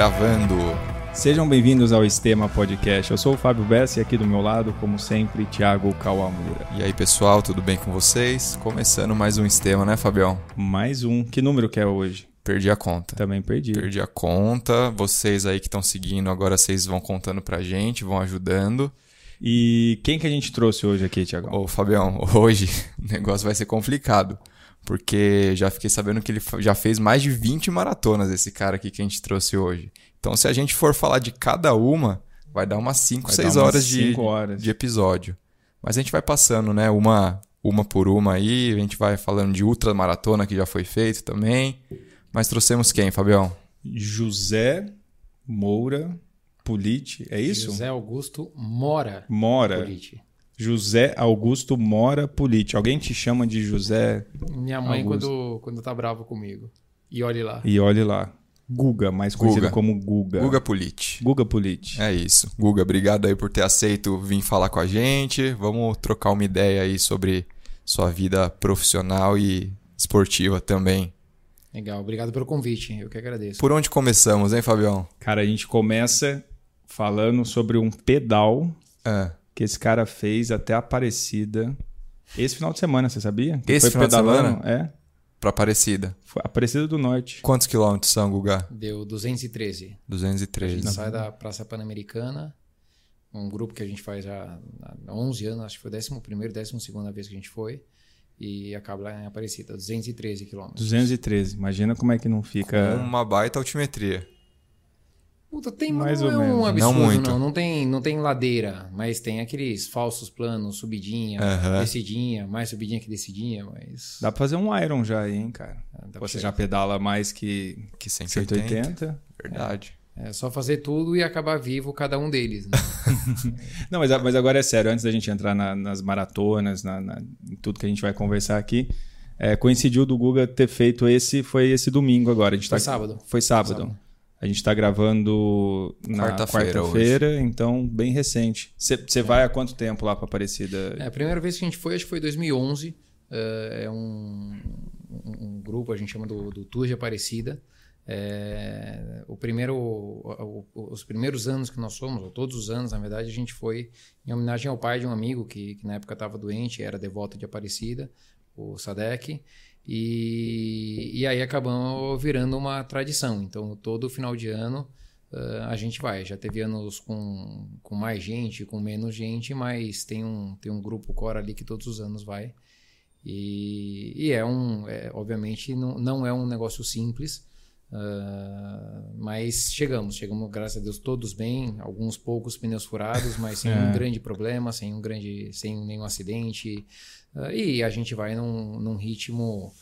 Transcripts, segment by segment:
Gravando. Sejam bem-vindos ao Estema Podcast. Eu sou o Fábio Bessa e aqui do meu lado, como sempre, Thiago Kawamura. E aí, pessoal, tudo bem com vocês? Começando mais um Estema, né, Fabião? Mais um. Que número que é hoje? Perdi a conta. Também perdi. Perdi a conta. Vocês aí que estão seguindo, agora vocês vão contando pra gente, vão ajudando. E quem que a gente trouxe hoje aqui, Thiago? Ô, Fabião, hoje o negócio vai ser complicado. Porque já fiquei sabendo que ele já fez mais de 20 maratonas, esse cara aqui que a gente trouxe hoje. Então, se a gente for falar de cada uma, vai dar umas 5, 6 horas, de, horas de episódio. Mas a gente vai passando, né? Uma, uma por uma aí. A gente vai falando de ultramaratona que já foi feito também. Mas trouxemos quem, Fabião? José Moura Politi, é isso? José Augusto Mora. Mora. Politi. José Augusto Mora Politi. Alguém te chama de José Minha mãe Augusto. quando, quando tá brava comigo. E olhe lá. e olhe lá. Guga, mais conhecido Guga. como Guga. Guga Politi. Guga Politi. É isso. Guga, obrigado aí por ter aceito vir falar com a gente. Vamos trocar uma ideia aí sobre sua vida profissional e esportiva também. Legal, obrigado pelo convite. Eu que agradeço. Por onde começamos, hein, Fabião? Cara, a gente começa falando sobre um pedal Ah, que esse cara fez até Aparecida esse final de semana, você sabia? Que Esse final de pedalando, É, pra Aparecida. foi Aparecida do Norte. Quantos quilômetros são, Guga? Deu 213. A 213. gente sai da Praça Pan-Americana, um grupo que a gente faz há 11 anos, acho que foi a 11ª, 12ª vez que a gente foi, e acaba lá em Aparecida, 213 quilômetros. 213. Imagina como é que não fica. Uma baita altimetria. Puta, tem, Mais não ou é menos. um Não absurdo, muito. não. Não tem, não tem ladeira, mas tem aqueles falsos planos, subidinha, Aham. descidinha, mais subidinha que descidinha, mas... Dá pra fazer um Iron já aí, hein, cara? dá pra Você já pedala mais que Que 180. 180. Verdade. É só fazer tudo e acabar vivo cada um deles. Né? Não, mas, mas agora é sério. Antes da gente entrar na- nas maratonas, na, na- em tudo que a gente vai conversar aqui, é, coincidiu do Guga ter feito esse, foi esse domingo agora. A gente Foi tá- sábado. Foi sábado. Sábado. A gente tá gravando na Quarta-feira quarta-feira, então bem recente. Você vai há quanto tempo lá pra Aparecida? É, a primeira vez que a gente foi, acho que foi em 2011. É, é um, um- um grupo, a gente chama do, do Tour de Aparecida. É, o primeiro, o- o- os primeiros anos que nós fomos, ou todos os anos, na verdade, a gente foi em homenagem ao pai de um amigo que, que na época estava doente, era devoto de Aparecida, o Sadek. E, e aí acabou virando uma tradição. Então, todo final de ano eh, a gente vai. Já teve anos com, com mais gente, com menos gente, mas tem um, tem um grupo core ali que todos os anos vai. E, e é um, é, obviamente, não, não é um negócio simples, ah, mas chegamos, chegamos, graças a Deus, todos bem, alguns poucos pneus furados, mas sem um grande problema, sem um grande, sem nenhum acidente. Ah, e a gente vai num, num ritmo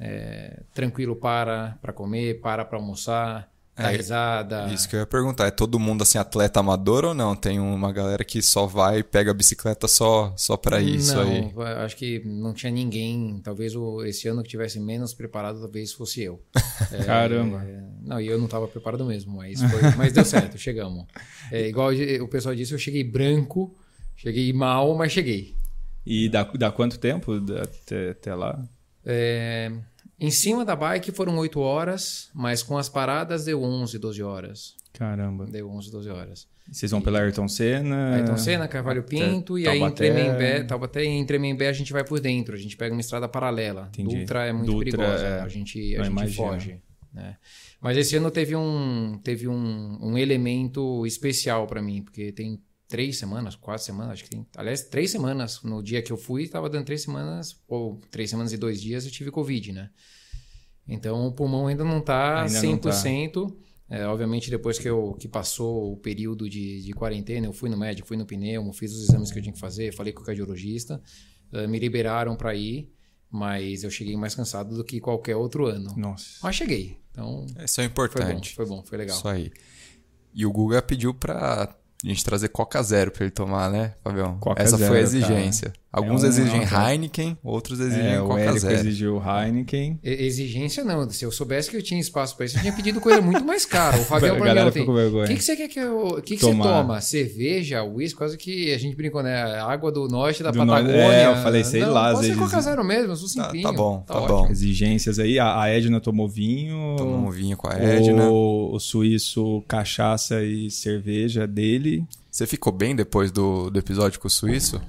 é, tranquilo para para comer, para para almoçar, dar É, risada. Isso que eu ia perguntar. É todo mundo assim, atleta amador ou não? Tem uma galera que só vai e pega a bicicleta só, só pra isso não, aí. acho que não tinha ninguém. Talvez o, esse ano que tivesse menos preparado, talvez fosse eu. É, Caramba. é, não, e eu não estava preparado mesmo, mas, foi- mas deu certo, chegamos. É, igual o pessoal disse, eu cheguei branco, cheguei mal, mas cheguei. E dá, dá quanto tempo até, até lá? É, em cima da bike foram 8 horas, mas com as paradas deu 11, 12 horas. Caramba. Deu 11, 12 horas. Vocês vão pela Ayrton Senna? Ayrton Senna, Carvalho Pinto, e aí em. Tremembé, Taubaté, e em Tremembé a gente vai por dentro, a gente pega uma estrada paralela. Entendi. Dutra é muito Dutra, perigosa, é. a gente, a Não gente imagino. foge. né? Mas esse ano teve um, teve um, um elemento especial para mim, porque tem três semanas, quatro semanas, acho que tem. Aliás, três semanas. No dia que eu fui, estava dando três semanas, ou três semanas e dois dias eu tive Covid, né? Então o pulmão ainda não está Ainda não tá. 100%. É, obviamente, depois que, eu, que passou o período de, de quarentena, eu fui no médico, fui no pneumo, fiz os exames que eu tinha que fazer, falei com o cardiologista, eh, me liberaram para ir, mas eu cheguei mais cansado do que qualquer outro ano. Nossa. Mas cheguei, então Isso é foi bom, importante. foi bom, foi legal. Isso aí. E o Guga pediu pra gente trazer Coca Zero pra ele tomar, né, Fabião? Coca Essa Zero, foi a cara. Alguns É um- exigem é um- Heineken, outros exigem É, o Coca Érico Zero. exigiu Heineken. E- Exigência não. Se eu soubesse que eu tinha espaço para isso, eu tinha pedido coisa muito mais cara. O Fabião com vergonha. O que, que você quer que eu. O que, que você toma? Cerveja, uísque, quase que a gente brincou, né? Água do norte da Do Patagônia. norte- é, eu falei, sei não, lá, Pode ser vezes- Coca Zero mesmo, eu sou Tá- simplinho. tá bom, tá ótimo. bom. Exigências aí. A, a Edna tomou vinho. Tomou um vinho com a Edna. O, o suíço, cachaça e cerveja dele. Você ficou bem depois do, do episódio com o suíço?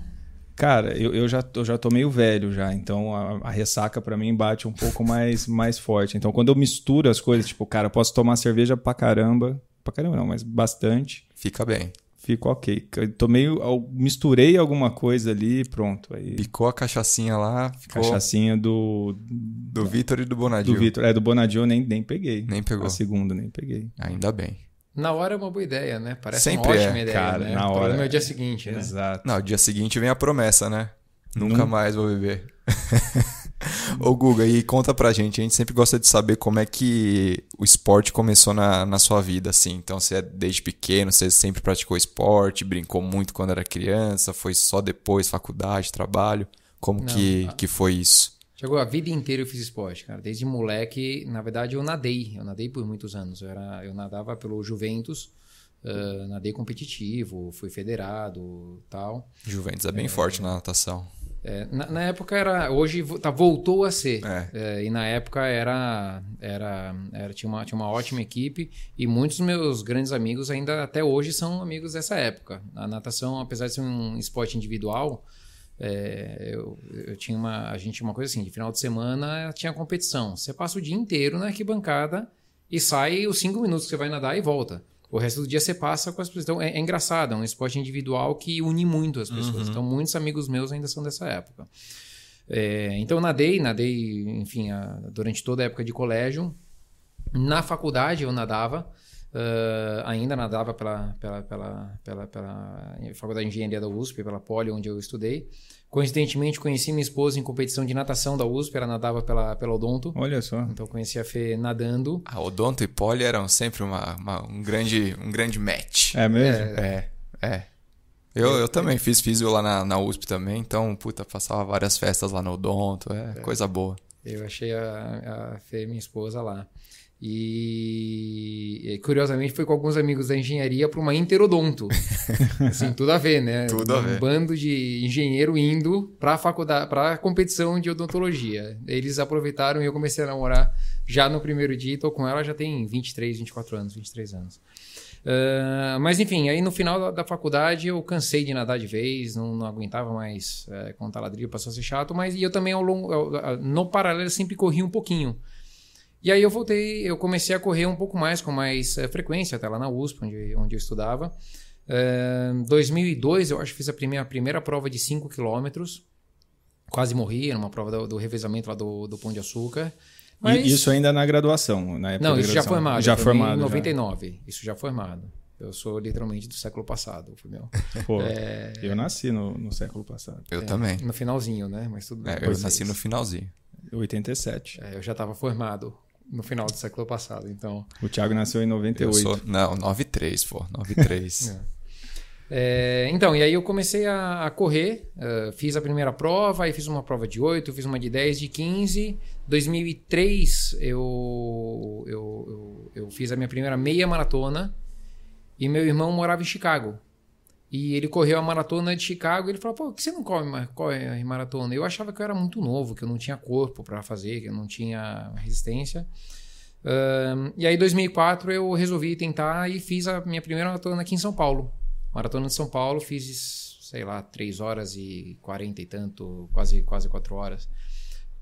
Cara, eu, eu, já, eu já tô meio velho já, então a, a ressaca pra mim bate um pouco mais, mais forte. Então quando eu misturo as coisas, tipo, cara, eu posso tomar cerveja pra caramba, pra caramba não, mas bastante, Fica bem. fico ok. Eu tomei, eu misturei alguma coisa ali, pronto. Aí, Picou a cachaçinha lá, ficou cachaçinha do, do Vitor e do Bonadil. do Vitor. É, do Bonadio eu nem, nem peguei. Nem pegou. A segunda nem peguei. Ainda bem. Na hora é uma boa ideia, né? Parece Sempre uma ótima é, ideia. cara, né? na O hora problema é o dia seguinte, né? Exato. Não, dia seguinte vem a promessa, né? Nunca mais vou beber. Ô Guga, e conta pra gente, a gente sempre gosta de saber como é que o esporte começou na, na sua vida, assim. Então, você é desde pequeno, você sempre praticou esporte, brincou muito quando era criança, foi só depois, faculdade, trabalho. Como Não, que, a- que foi isso? Chegou a vida inteira eu fiz esporte, cara. Desde moleque, na verdade, eu nadei. Eu nadei por muitos anos. Eu, era, eu nadava pelo Juventus, ah, nadei competitivo, fui federado tal. Juventus é bem forte na natação. É, na, na época era. Hoje tá, voltou a ser. É. É, e na época era. era, era tinha, uma, tinha uma ótima equipe. E muitos dos meus grandes amigos ainda até hoje são amigos dessa época. A natação, apesar de ser um esporte individual. É, eu, eu tinha uma. A gente tinha uma coisa assim, de final de semana tinha competição. Você passa o dia inteiro na arquibancada e sai os cinco minutos que você vai nadar e volta. O resto do dia você passa com as pessoas. Então é, é engraçado, é um esporte individual que une muito as pessoas. Então muitos amigos meus ainda são dessa época. É, então eu nadei, nadei, enfim, a- durante toda a época de colégio. Na faculdade eu nadava, ah, ainda nadava pela, pela, pela, pela, pela Faculdade de Engenharia da USP, pela Poli, onde eu estudei. Coincidentemente conheci minha esposa em competição de natação da USP, ela nadava pela, pela Odonto. Olha só. Então conheci a Fê nadando. A Odonto e Poli eram sempre uma, uma- um, grande, um grande match. É mesmo? É, é. Eu, eu também fiz físio lá na, na USP também, então, puta, passava várias festas lá no Odonto, é, coisa boa. Eu achei a, a Fê, minha esposa, lá. E, curiosamente foi com alguns amigos da engenharia para uma interodonto. assim, tudo a ver, né? Tudo a um ver. bando de engenheiro indo para a faculdade, para a competição de odontologia. Eles aproveitaram e eu comecei a namorar já no primeiro dia. e Tô com ela já tem 23, 24 anos, 23 anos. Ah, mas enfim, aí no final da, da faculdade eu cansei de nadar de vez, não, não aguentava mais é, contar ladrilho, passou a ser chato, mas e eu também ao longo, ao- ao- no paralelo sempre corri um pouquinho. E aí eu voltei, eu comecei a correr um pouco mais, com mais eh, frequência, até lá na USP, onde, onde eu estudava. Em 2002, eu acho que fiz a primeira, a primeira prova de 5 quilômetros. Quase morri, era uma prova do, do revezamento lá do, do Pão de Açúcar. Mas... E isso ainda na graduação, na época Não, isso já formado. Já formado. Em já. 99, isso já formado. Eu sou literalmente do século passado, foi meu. Pô, É. eu nasci no, no século passado. Eu também. No finalzinho, né? Mas tudo bem. É, eu é nasci no finalzinho. 87. É, eu já estava formado no final do século passado, então. O Thiago nasceu em Eu 98. sou. Não, 93, pô. 93. É, então, e aí eu comecei a, a correr, eh, fiz a primeira prova, aí fiz uma prova de 8, fiz uma de 10, de 15. 2003 eu, eu, eu, eu fiz a minha primeira meia maratona e meu irmão morava em Chicago. E ele correu a maratona de Chicago e ele falou: pô, por que você não corre, ma- corre maratona? Eu achava que eu era muito novo, que eu não tinha corpo para fazer, que eu não tinha resistência. Ahn, e aí, em 2004, eu resolvi tentar e fiz a minha primeira maratona aqui em São Paulo. Maratona de São Paulo, fiz, sei lá, 3 horas e 40 e tanto, quase, quase 4 horas.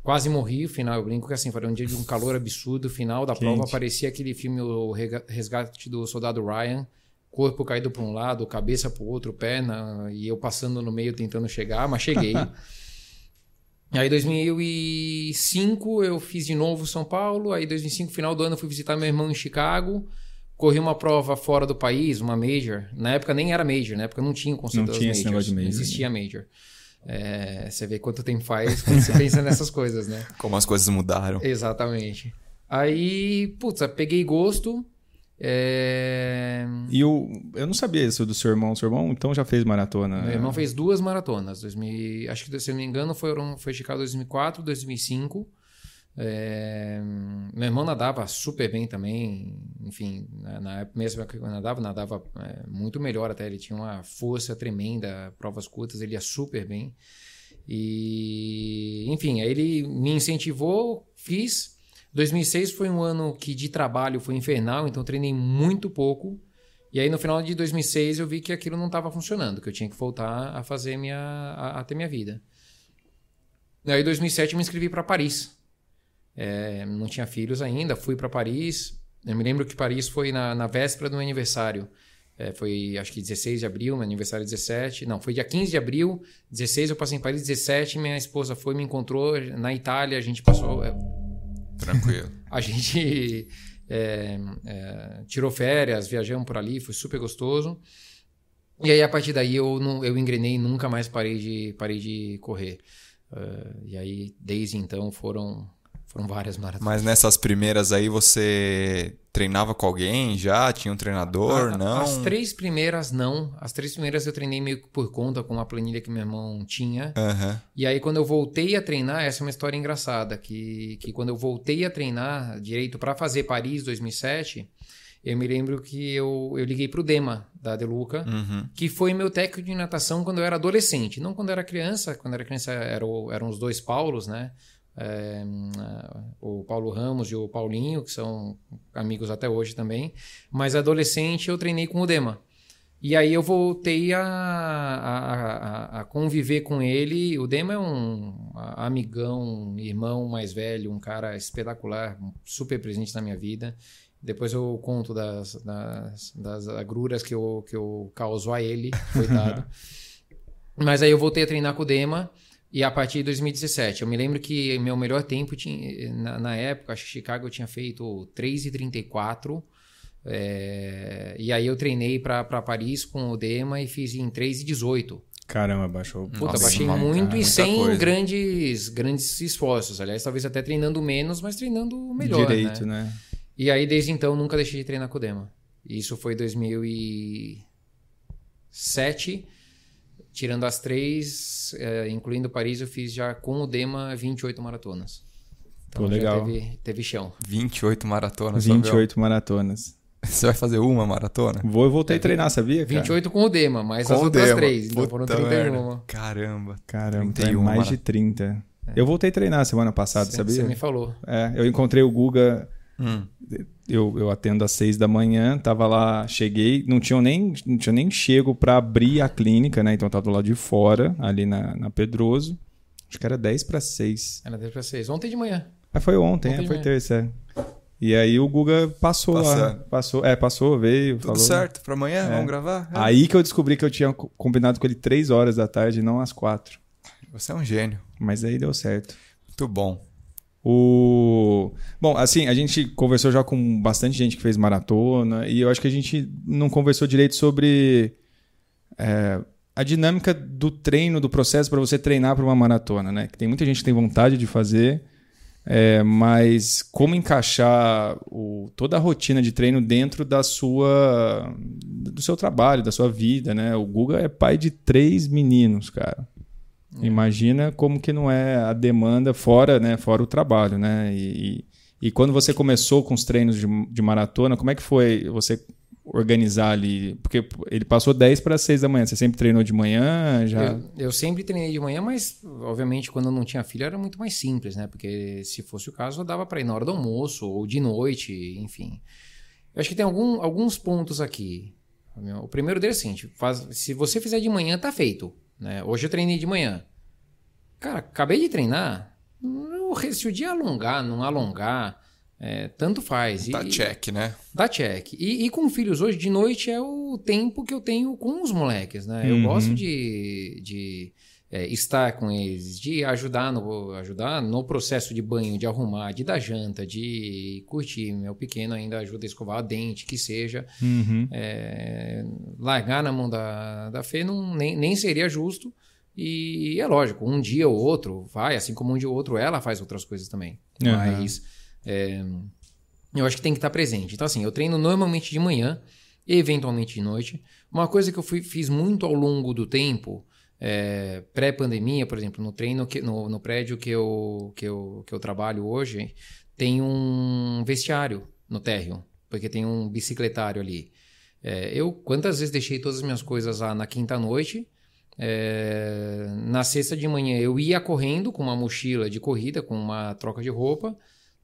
Quase morri, o final, eu brinco que assim, foi um dia de um calor absurdo, o final da prova parecia aquele filme O Resgate do Soldado Ryan, corpo caído para um lado, cabeça para o outro, perna, e eu passando no meio tentando chegar, mas cheguei. Aí, em 2005, eu fiz de novo São Paulo. Aí, em 2005, final do ano, fui visitar meu irmão em Chicago. Corri uma prova fora do país, uma major. Na época nem era major, na época não tinha o conceito Não tinha esse negócio de major, Não existia major. É, você vê quanto tempo faz quando você pensa nessas coisas, né? Como as coisas mudaram. Exatamente. Aí, putz, peguei gosto. É... E o, eu não sabia isso do seu irmão. Seu irmão então já fez maratona. Meu irmão fez duas maratonas. 2000, acho que, se eu não me engano, foram, foi Chicago 2004, 2005. É, meu irmão nadava super bem também, enfim, na, na época mesmo que eu nadava, nadava é, muito melhor até. Ele tinha uma força tremenda, provas curtas, ele ia super bem. E, enfim, aí ele me incentivou, fiz. 2006 foi um ano que de trabalho foi infernal, então treinei muito pouco. E aí no final de 2006 eu vi que aquilo não estava funcionando, que eu tinha que voltar a fazer minha a, a ter minha vida. Aí em 2007 eu me inscrevi para Paris. É, não tinha filhos ainda, fui para Paris. Eu me lembro que Paris foi na, na véspera do meu aniversário. É, foi acho que 16 de abril, meu aniversário 17. Não, foi dia 15 de abril, 16 eu passei em Paris, 17 minha esposa foi, me encontrou na Itália, a gente passou. É, Tranquilo. a gente é, é, tirou férias, viajamos por ali, foi super gostoso. E aí a partir daí eu, eu engrenei e nunca mais parei de, parei de correr. Uh, e aí desde então foram foram várias maratonas. Mas nessas primeiras aí você treinava com alguém já? Tinha um treinador? A- não? As três primeiras não. As três primeiras eu treinei meio que por conta com uma planilha que meu irmão tinha. Aham. E aí, quando eu voltei a treinar, essa é uma história engraçada, que, que quando eu voltei a treinar direito para fazer Paris 2007, eu me lembro que eu, eu liguei pro Dema, da Deluca, Uhum. que foi meu técnico de natação quando eu era adolescente. Não quando eu era criança, quando eu era criança era o- eram os dois Paulos, né? É, o Paulo Ramos e o Paulinho, que são amigos até hoje também. Mas adolescente eu treinei com o Dema. E aí eu voltei a, a, a- a conviver com ele. O Dema é um amigão, irmão mais velho, um cara espetacular, super presente na minha vida. Depois eu conto das, das, das agruras que eu, que eu causo a ele, coitado. Mas aí eu voltei a treinar com o Dema. E a partir de 2017, eu me lembro que meu melhor tempo tinha, na, na época, acho que Chicago eu tinha feito 3,34. É, e aí eu treinei para Paris com o Dema e fiz em 3,18. Caramba, baixou. Puta, Nossa, baixei muito cara, e sem coisa. grandes, grandes esforços. Aliás, talvez até treinando menos, mas treinando melhor. Direito, né? né? E aí, desde então, nunca deixei de treinar com o Dema. Isso foi 2007. Tirando as três, eh, incluindo Paris, eu fiz já com o Dema 28 maratonas. Então Pô, já legal. Teve, teve chão. 28 maratonas. Fabião. 28 maratonas. Você vai fazer uma maratona? Vou e voltei a treinar, sabia? Cara? 28 com o Dema, mas Com as outras Dema. três. Então foram 31. merda. Caramba. Caramba, 31 é mais mara- de 30. Eu voltei a treinar semana passada, Você- sabia? Você me falou. É, eu encontrei o Guga, Hum. eu, eu atendo às 6 da manhã, tava lá, cheguei, não tinha nem, não tinha nem chego pra abrir a clínica, né? Então eu tava do lado de fora, ali na, na Pedroso. Acho que era 10 para 6. Era 10 para 6. Ontem de manhã. Ah, foi ontem, Ontem é, foi manhã. terça. é. E aí o Guga passou lá. Passou, é, passou, veio, Tudo falou. certo pra amanhã? É. Vamos gravar? É. Aí que eu descobri que eu tinha co- combinado com ele 3 horas da tarde, não às 4. Você é um gênio. Mas aí deu certo. Muito bom. O... Bom, assim, a gente conversou já com bastante gente que fez maratona e eu acho que a gente não conversou direito sobre é, a dinâmica do treino, do processo para você treinar para uma maratona, né? Que tem muita gente que tem vontade de fazer, é, mas como encaixar o- toda a rotina de treino dentro da sua do seu trabalho, da sua vida, né? O Guga é pai de três meninos, cara. Imagina como que não é a demanda fora, né? Fora o trabalho, né? E, e, e quando você começou com os treinos de, de maratona, como é que foi você organizar ali? Porque ele passou 10 para 6 da manhã. Você sempre treinou de manhã? Já... Eu, eu sempre treinei de manhã, mas obviamente quando eu não tinha filho era muito mais simples, né? Porque se fosse o caso, dava para ir na hora do almoço ou de noite, enfim. Eu acho que tem algum, alguns pontos aqui. O primeiro deles é o seguinte: faz- se você fizer de manhã, tá feito. Né? Hoje eu treinei de manhã. Cara, acabei de treinar. eu- Se o dia alongar, não alongar, é, tanto faz. Tá E- check, né? Dá check. E, e com filhos hoje, de noite é o tempo que eu tenho com os moleques, né? Eu Uhum. gosto de, de é, estar com eles, de ajudar no, ajudar no processo de banho, de arrumar, de dar janta, de curtir. Meu pequeno ainda ajuda a escovar a dente, que seja. Uhum. É, largar na mão da, da Fê não, nem, nem seria justo. E é lógico, um dia ou outro vai, assim como um dia ou outro ela faz outras coisas também. Aham. Mas é, eu acho que tem que estar presente. Então, assim, eu treino normalmente de manhã, eventualmente de noite. Uma coisa que eu fui, fiz muito ao longo do tempo, é, pré-pandemia, por exemplo, no treino, que, no, no prédio que eu, que, eu, que eu trabalho hoje, tem um vestiário no térreo, porque tem um bicicletário ali. É, eu, quantas vezes deixei todas as minhas coisas lá na quinta noite, é, na sexta de manhã eu ia correndo com uma mochila de corrida, com uma troca de roupa,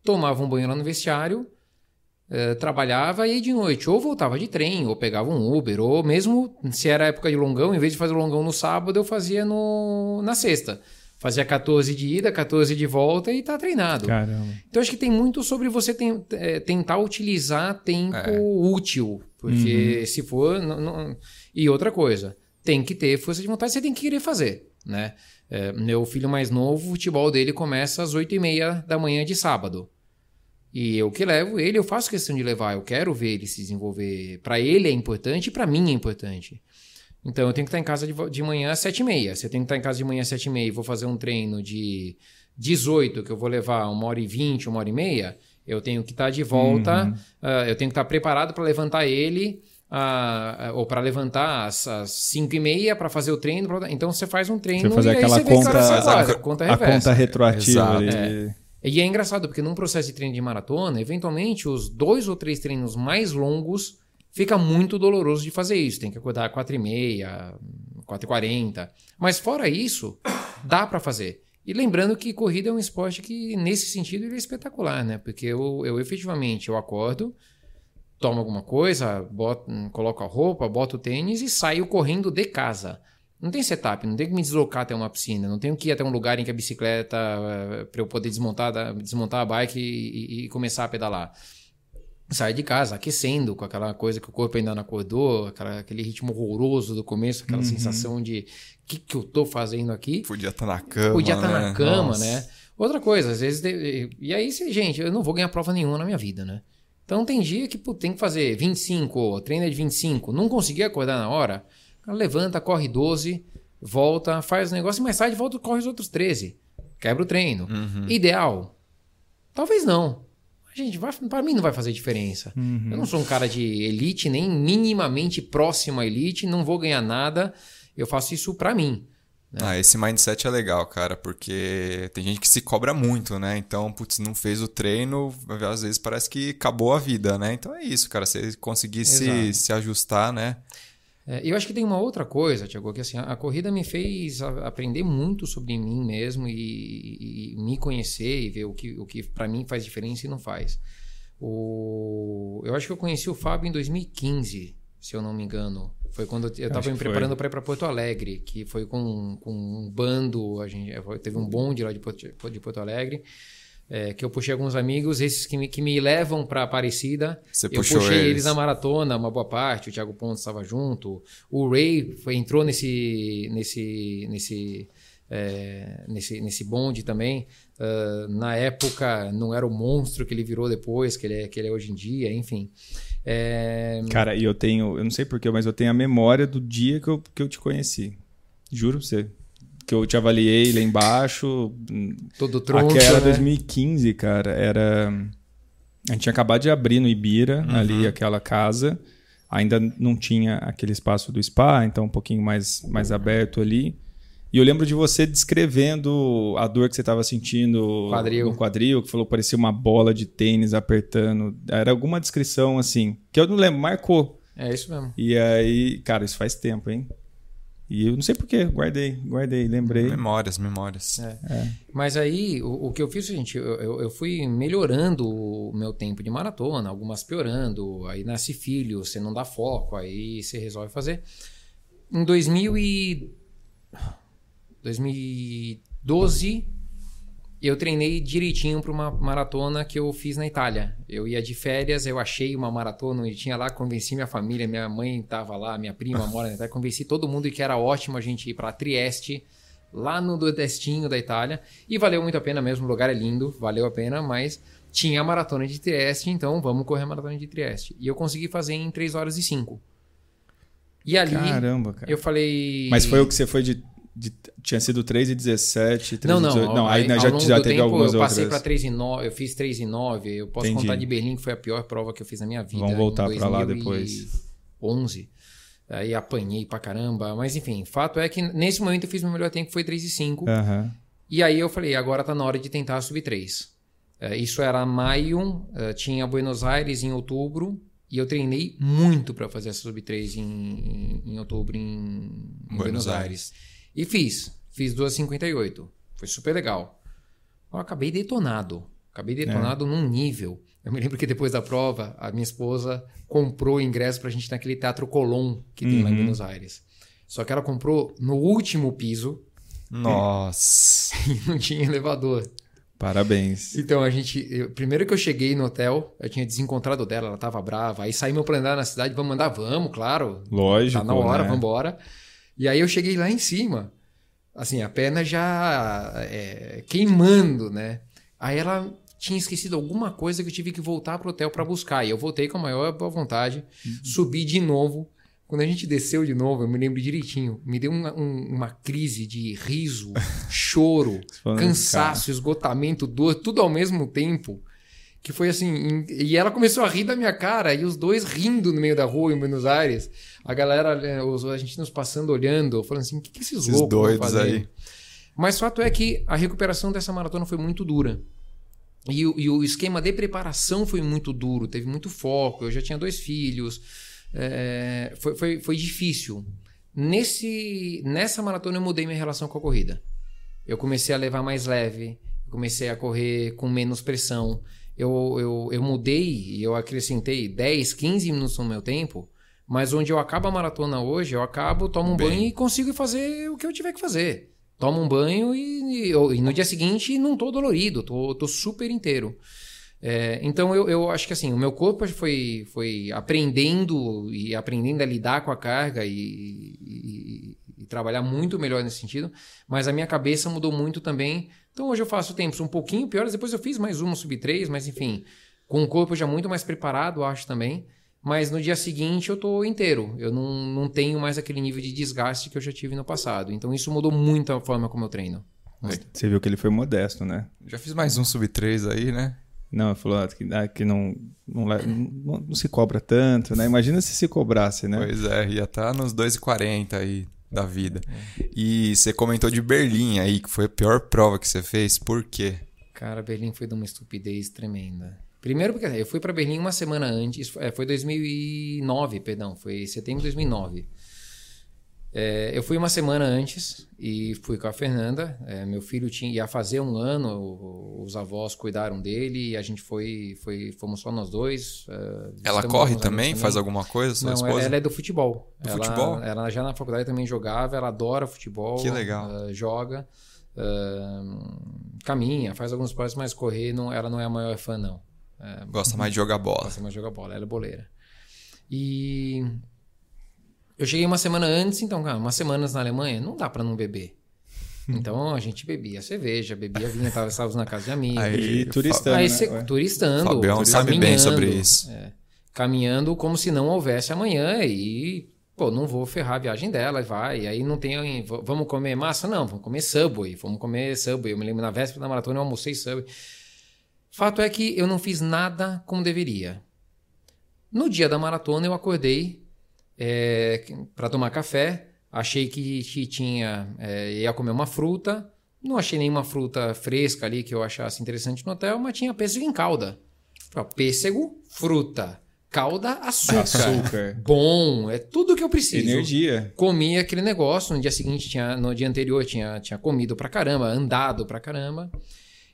tomava um banho lá no vestiário, é, trabalhava e de noite ou voltava de trem, ou pegava um Uber, ou mesmo se era época de longão, em vez de fazer o longão no sábado, eu fazia no, na sexta. Fazia 14 de ida, 14 de volta e tá treinado. Caramba. Então acho que tem muito sobre você tem, é, tentar utilizar tempo É. útil. Porque se for. não- não- E outra coisa, tem que ter força de vontade, você tem que querer fazer. Né? É, meu filho mais novo, o futebol dele começa às 8 e meia da manhã de sábado. E eu que levo ele, eu faço questão de levar, eu quero ver ele se desenvolver. Para ele é importante e para mim é importante. Então eu tenho que estar em casa de, de manhã às 7 e meia. Se eu tenho que estar em casa de manhã às 7 e meia vou fazer um treino de 18, que eu vou levar uma hora e 20, uma hora e meia, eu tenho que estar de volta, ah, eu tenho que estar preparado para levantar ele, ah, ou para levantar às, às 5 e meia para fazer o treino. pra- Então você faz um treino Você fazer e aí aquela você vê que conta, hora você a, acorda, conta a reversa. conta retroativa. Exato. ali. E é engraçado, porque num processo de treino de maratona, eventualmente os dois ou três treinos mais longos fica muito doloroso de fazer isso. Tem que acordar às 4h30, 4h40. Mas fora isso, dá pra fazer. E lembrando que corrida é um esporte que, nesse sentido, ele é espetacular, né? Porque eu, eu efetivamente eu acordo, tomo alguma coisa, boto, coloco a roupa, boto o tênis e saio correndo de casa. Não tem setup, não tenho que me deslocar até uma piscina, não tenho que ir até um lugar em que a bicicleta, para eu poder desmontar, desmontar a bike e, e- começar a pedalar. Saio de casa aquecendo com aquela coisa que o corpo ainda não acordou, aquela- aquele ritmo horroroso do começo, aquela sensação de o que, que eu tô fazendo aqui. Podia estar na cama. Podia estar né? na cama, Nossa. né? Outra coisa, às vezes. E aí, gente, eu não vou ganhar prova nenhuma na minha vida, né? Então tem dia que pô, tem que fazer 25, treino é de 25, não consegui acordar na hora, levanta, corre 12, volta, faz o negócio, mais tarde volta e corre os outros 13. Quebra o treino. Ideal? Talvez não. Gente, vai, pra mim não vai fazer diferença. Eu não sou um cara de elite, nem minimamente próximo à elite, não vou ganhar nada. Eu faço isso pra mim. Ah, esse mindset é legal, cara, porque tem gente que se cobra muito, né? Então, putz, não fez o treino, às vezes parece que acabou a vida, né? Então é isso, cara, você conseguir se, se ajustar, né? É, eu acho que tem uma outra coisa, Tiago, que assim, a, a corrida me fez a- aprender muito sobre mim mesmo e, e- e me conhecer e ver o que, o que para mim faz diferença e não faz. O, eu acho que eu conheci o Fábio em 2015, se eu não me engano. Foi quando eu estava me preparando para ir para Porto Alegre, que foi com, com um bando, a gente teve um bonde lá de Porto, de Porto Alegre. É, que eu puxei alguns amigos, esses que me, que me levam para Aparecida. Você eu puxei eles. eles. na maratona, uma boa parte. O Thiago Pontes estava junto. O Ray foi- entrou nesse nesse nesse é, nesse, nesse bonde também. Ah, na época não era o monstro que ele virou depois, que ele é, que ele é hoje em dia, enfim. É, Cara, e eu tenho, eu não sei porquê, mas eu tenho a memória do dia que eu, que eu te conheci. Juro pra você. Que eu te avaliei lá embaixo. todo tronco. Aquela né? 2015, cara, era. A gente tinha acabado de abrir no Ibira, Uhum. ali, aquela casa. Ainda não tinha aquele espaço do spa, então um pouquinho mais, mais aberto ali. E eu lembro de você descrevendo a dor que você estava sentindo Quadril. no quadril, que falou que parecia uma bola de tênis apertando. Era alguma descrição assim, que eu não lembro, marcou. É isso mesmo. E aí, cara, isso faz tempo, hein? E eu não sei porquê, guardei, guardei, lembrei. Memórias, memórias. É. Mas aí, o, o que eu fiz, gente, eu, eu, eu fui melhorando o meu tempo de maratona, algumas piorando, aí nasce filho, você não dá foco, aí você resolve fazer. Em 2000 e... 2012, eu treinei direitinho para uma maratona que eu fiz na Itália. Eu ia de férias, eu achei uma maratona e tinha lá, convenci minha família, minha mãe estava lá, minha prima mora na Itália, convenci todo mundo que era ótimo a gente ir para Trieste, lá no nordestinho da Itália, e valeu muito a pena mesmo, o lugar é lindo, valeu a pena, mas tinha a maratona de Trieste, então vamos correr a maratona de Trieste. E eu consegui fazer em 3 horas e 5. E ali Caramba, cara. eu falei... Mas foi o que você foi de, de- tinha sido 3 e 17, 3 Não, e não. 18. Não, aí, né, ao já, longo já do teve tempo, algumas eu passei para 3 e 9, eu fiz 3 e 9, eu posso Entendi. contar de Berlim, que foi a pior prova que eu fiz na minha vida. Vamos voltar pra lá depois. 2011. Aí apanhei pra caramba, mas enfim, fato é que nesse momento eu fiz meu melhor tempo, que foi 3 e 5. Aham. E aí eu falei, agora tá na hora de tentar subir 3. isso era maio, eh, tinha Buenos Aires em outubro, e eu treinei muito para fazer essa sub 3 em, em, em outubro em, em Buenos Buenos, Aires. Aires. E fiz, fiz 2,58. Foi super legal. Eu acabei detonado. Acabei detonado num nível. Eu me lembro que depois da prova, a minha esposa comprou ingresso pra gente naquele Teatro Colón que tem lá em Buenos Aires. Só que ela comprou no último piso Nossa. e não tinha elevador. Parabéns. Então a gente. eu- primeiro que eu cheguei no hotel, eu tinha desencontrado dela, ela tava brava. Aí saí meu planejar na cidade, vamos mandar, vamos, claro. Lógico. Tá na hora, né? vamos embora. E aí eu cheguei lá em cima. Assim, a perna já é, queimando, né? Aí ela tinha esquecido alguma coisa que eu tive que voltar pro hotel para buscar. E eu voltei com a maior boa vontade, subi de novo. Quando a gente desceu de novo, eu me lembro direitinho, me deu uma, um- uma crise de riso, choro, cansaço, esgotamento, dor, tudo ao mesmo tempo. Que foi assim. E ela começou a rir da minha cara, e os dois rindo no meio da rua em Buenos Aires. A galera, eh, os argentinos passando, olhando, falando assim: o que, que esses, Esses loucos doidos fazer?" aí. Mas o fato é que a recuperação dessa maratona foi muito dura. E, o- e o esquema de preparação foi muito duro, teve muito foco. Eu já tinha dois filhos, é, foi, foi, foi difícil. Nesse, nessa maratona eu mudei minha relação com a corrida. Eu comecei a levar mais leve, comecei a correr com menos pressão. Eu, eu, eu mudei e eu acrescentei 10, 15 minutos no meu tempo, mas onde eu acabo a maratona hoje, eu acabo, tomo um Bem. banho e consigo fazer o que eu tiver que fazer. Tomo um banho e, e, e no dia seguinte não tô dolorido, tô, tô super inteiro. É, então eu, eu acho que assim, o meu corpo foi, foi aprendendo e aprendendo a lidar com a carga e, e- e trabalhar muito melhor nesse sentido, mas a minha cabeça mudou muito também. Então hoje eu faço tempos um pouquinho piores, depois eu fiz mais uma sub 3, mas enfim, com o corpo já muito mais preparado, acho também. Mas no dia seguinte eu tô inteiro. Eu não, não tenho mais aquele nível de desgaste que eu já tive no passado. Então isso mudou muito a forma como eu treino. Você viu que ele foi modesto, né? Já fiz mais um sub 3 aí, né? Não, ele falou ah, que, ah, que não, não, não- não se cobra tanto, né? Imagina se se cobrasse, né? Pois é, ia estar nos 2,40 aí da vida. E você comentou de Berlim aí, que foi a pior prova que você fez. Por quê? Cara, Berlim foi de uma estupidez tremenda. Primeiro porque eu fui para Berlim uma semana antes, é, foi 2009, perdão, foi setembro de 2009. É, eu fui uma semana antes e fui com a Fernanda. É, meu filho tinha ia fazer um ano, os avós cuidaram dele e a gente foi, foi fomos só nós dois. é, Ela corre também? Faz alguma coisa, sua Não, esposa? ela, é do futebol. Do ela, futebol? Ela já na faculdade também jogava, ela adora futebol. Que legal. eh, joga, eh, caminha, faz alguns esportes, mas correr não, ela não é a maior fã, não. Gosta mais de jogar bola. gosta mais de jogar bola, ela é boleira. E eu cheguei uma semana antes, então, cara, umas semanas na Alemanha, não dá pra não beber. Então a gente bebia cerveja, bebia vinho, tava, estávamos na casa de amigos. Aí, E turistando, Aí né? turistando, Fabião sabe bem caminhando, sobre isso. é, caminhando como se não houvesse amanhã e pô, não vou ferrar a viagem dela, vai. E aí não tem, vamos comer massa? Não, vamos comer Subway, vamos comer Subway. Eu me lembro na véspera da maratona eu almocei Subway. Fato é que eu não fiz nada como deveria. No dia da maratona eu acordei para tomar café, achei que, que tinha é, ia comer uma fruta, não achei nenhuma fruta fresca ali que eu achasse interessante no hotel, mas tinha pêssego em calda. Pêssego, fruta, calda, açúcar. Açúcar. Bom, é tudo que eu preciso. Energia. Comi aquele negócio, no dia seguinte, tinha, no dia anterior, tinha, tinha comido pra caramba, andado pra caramba.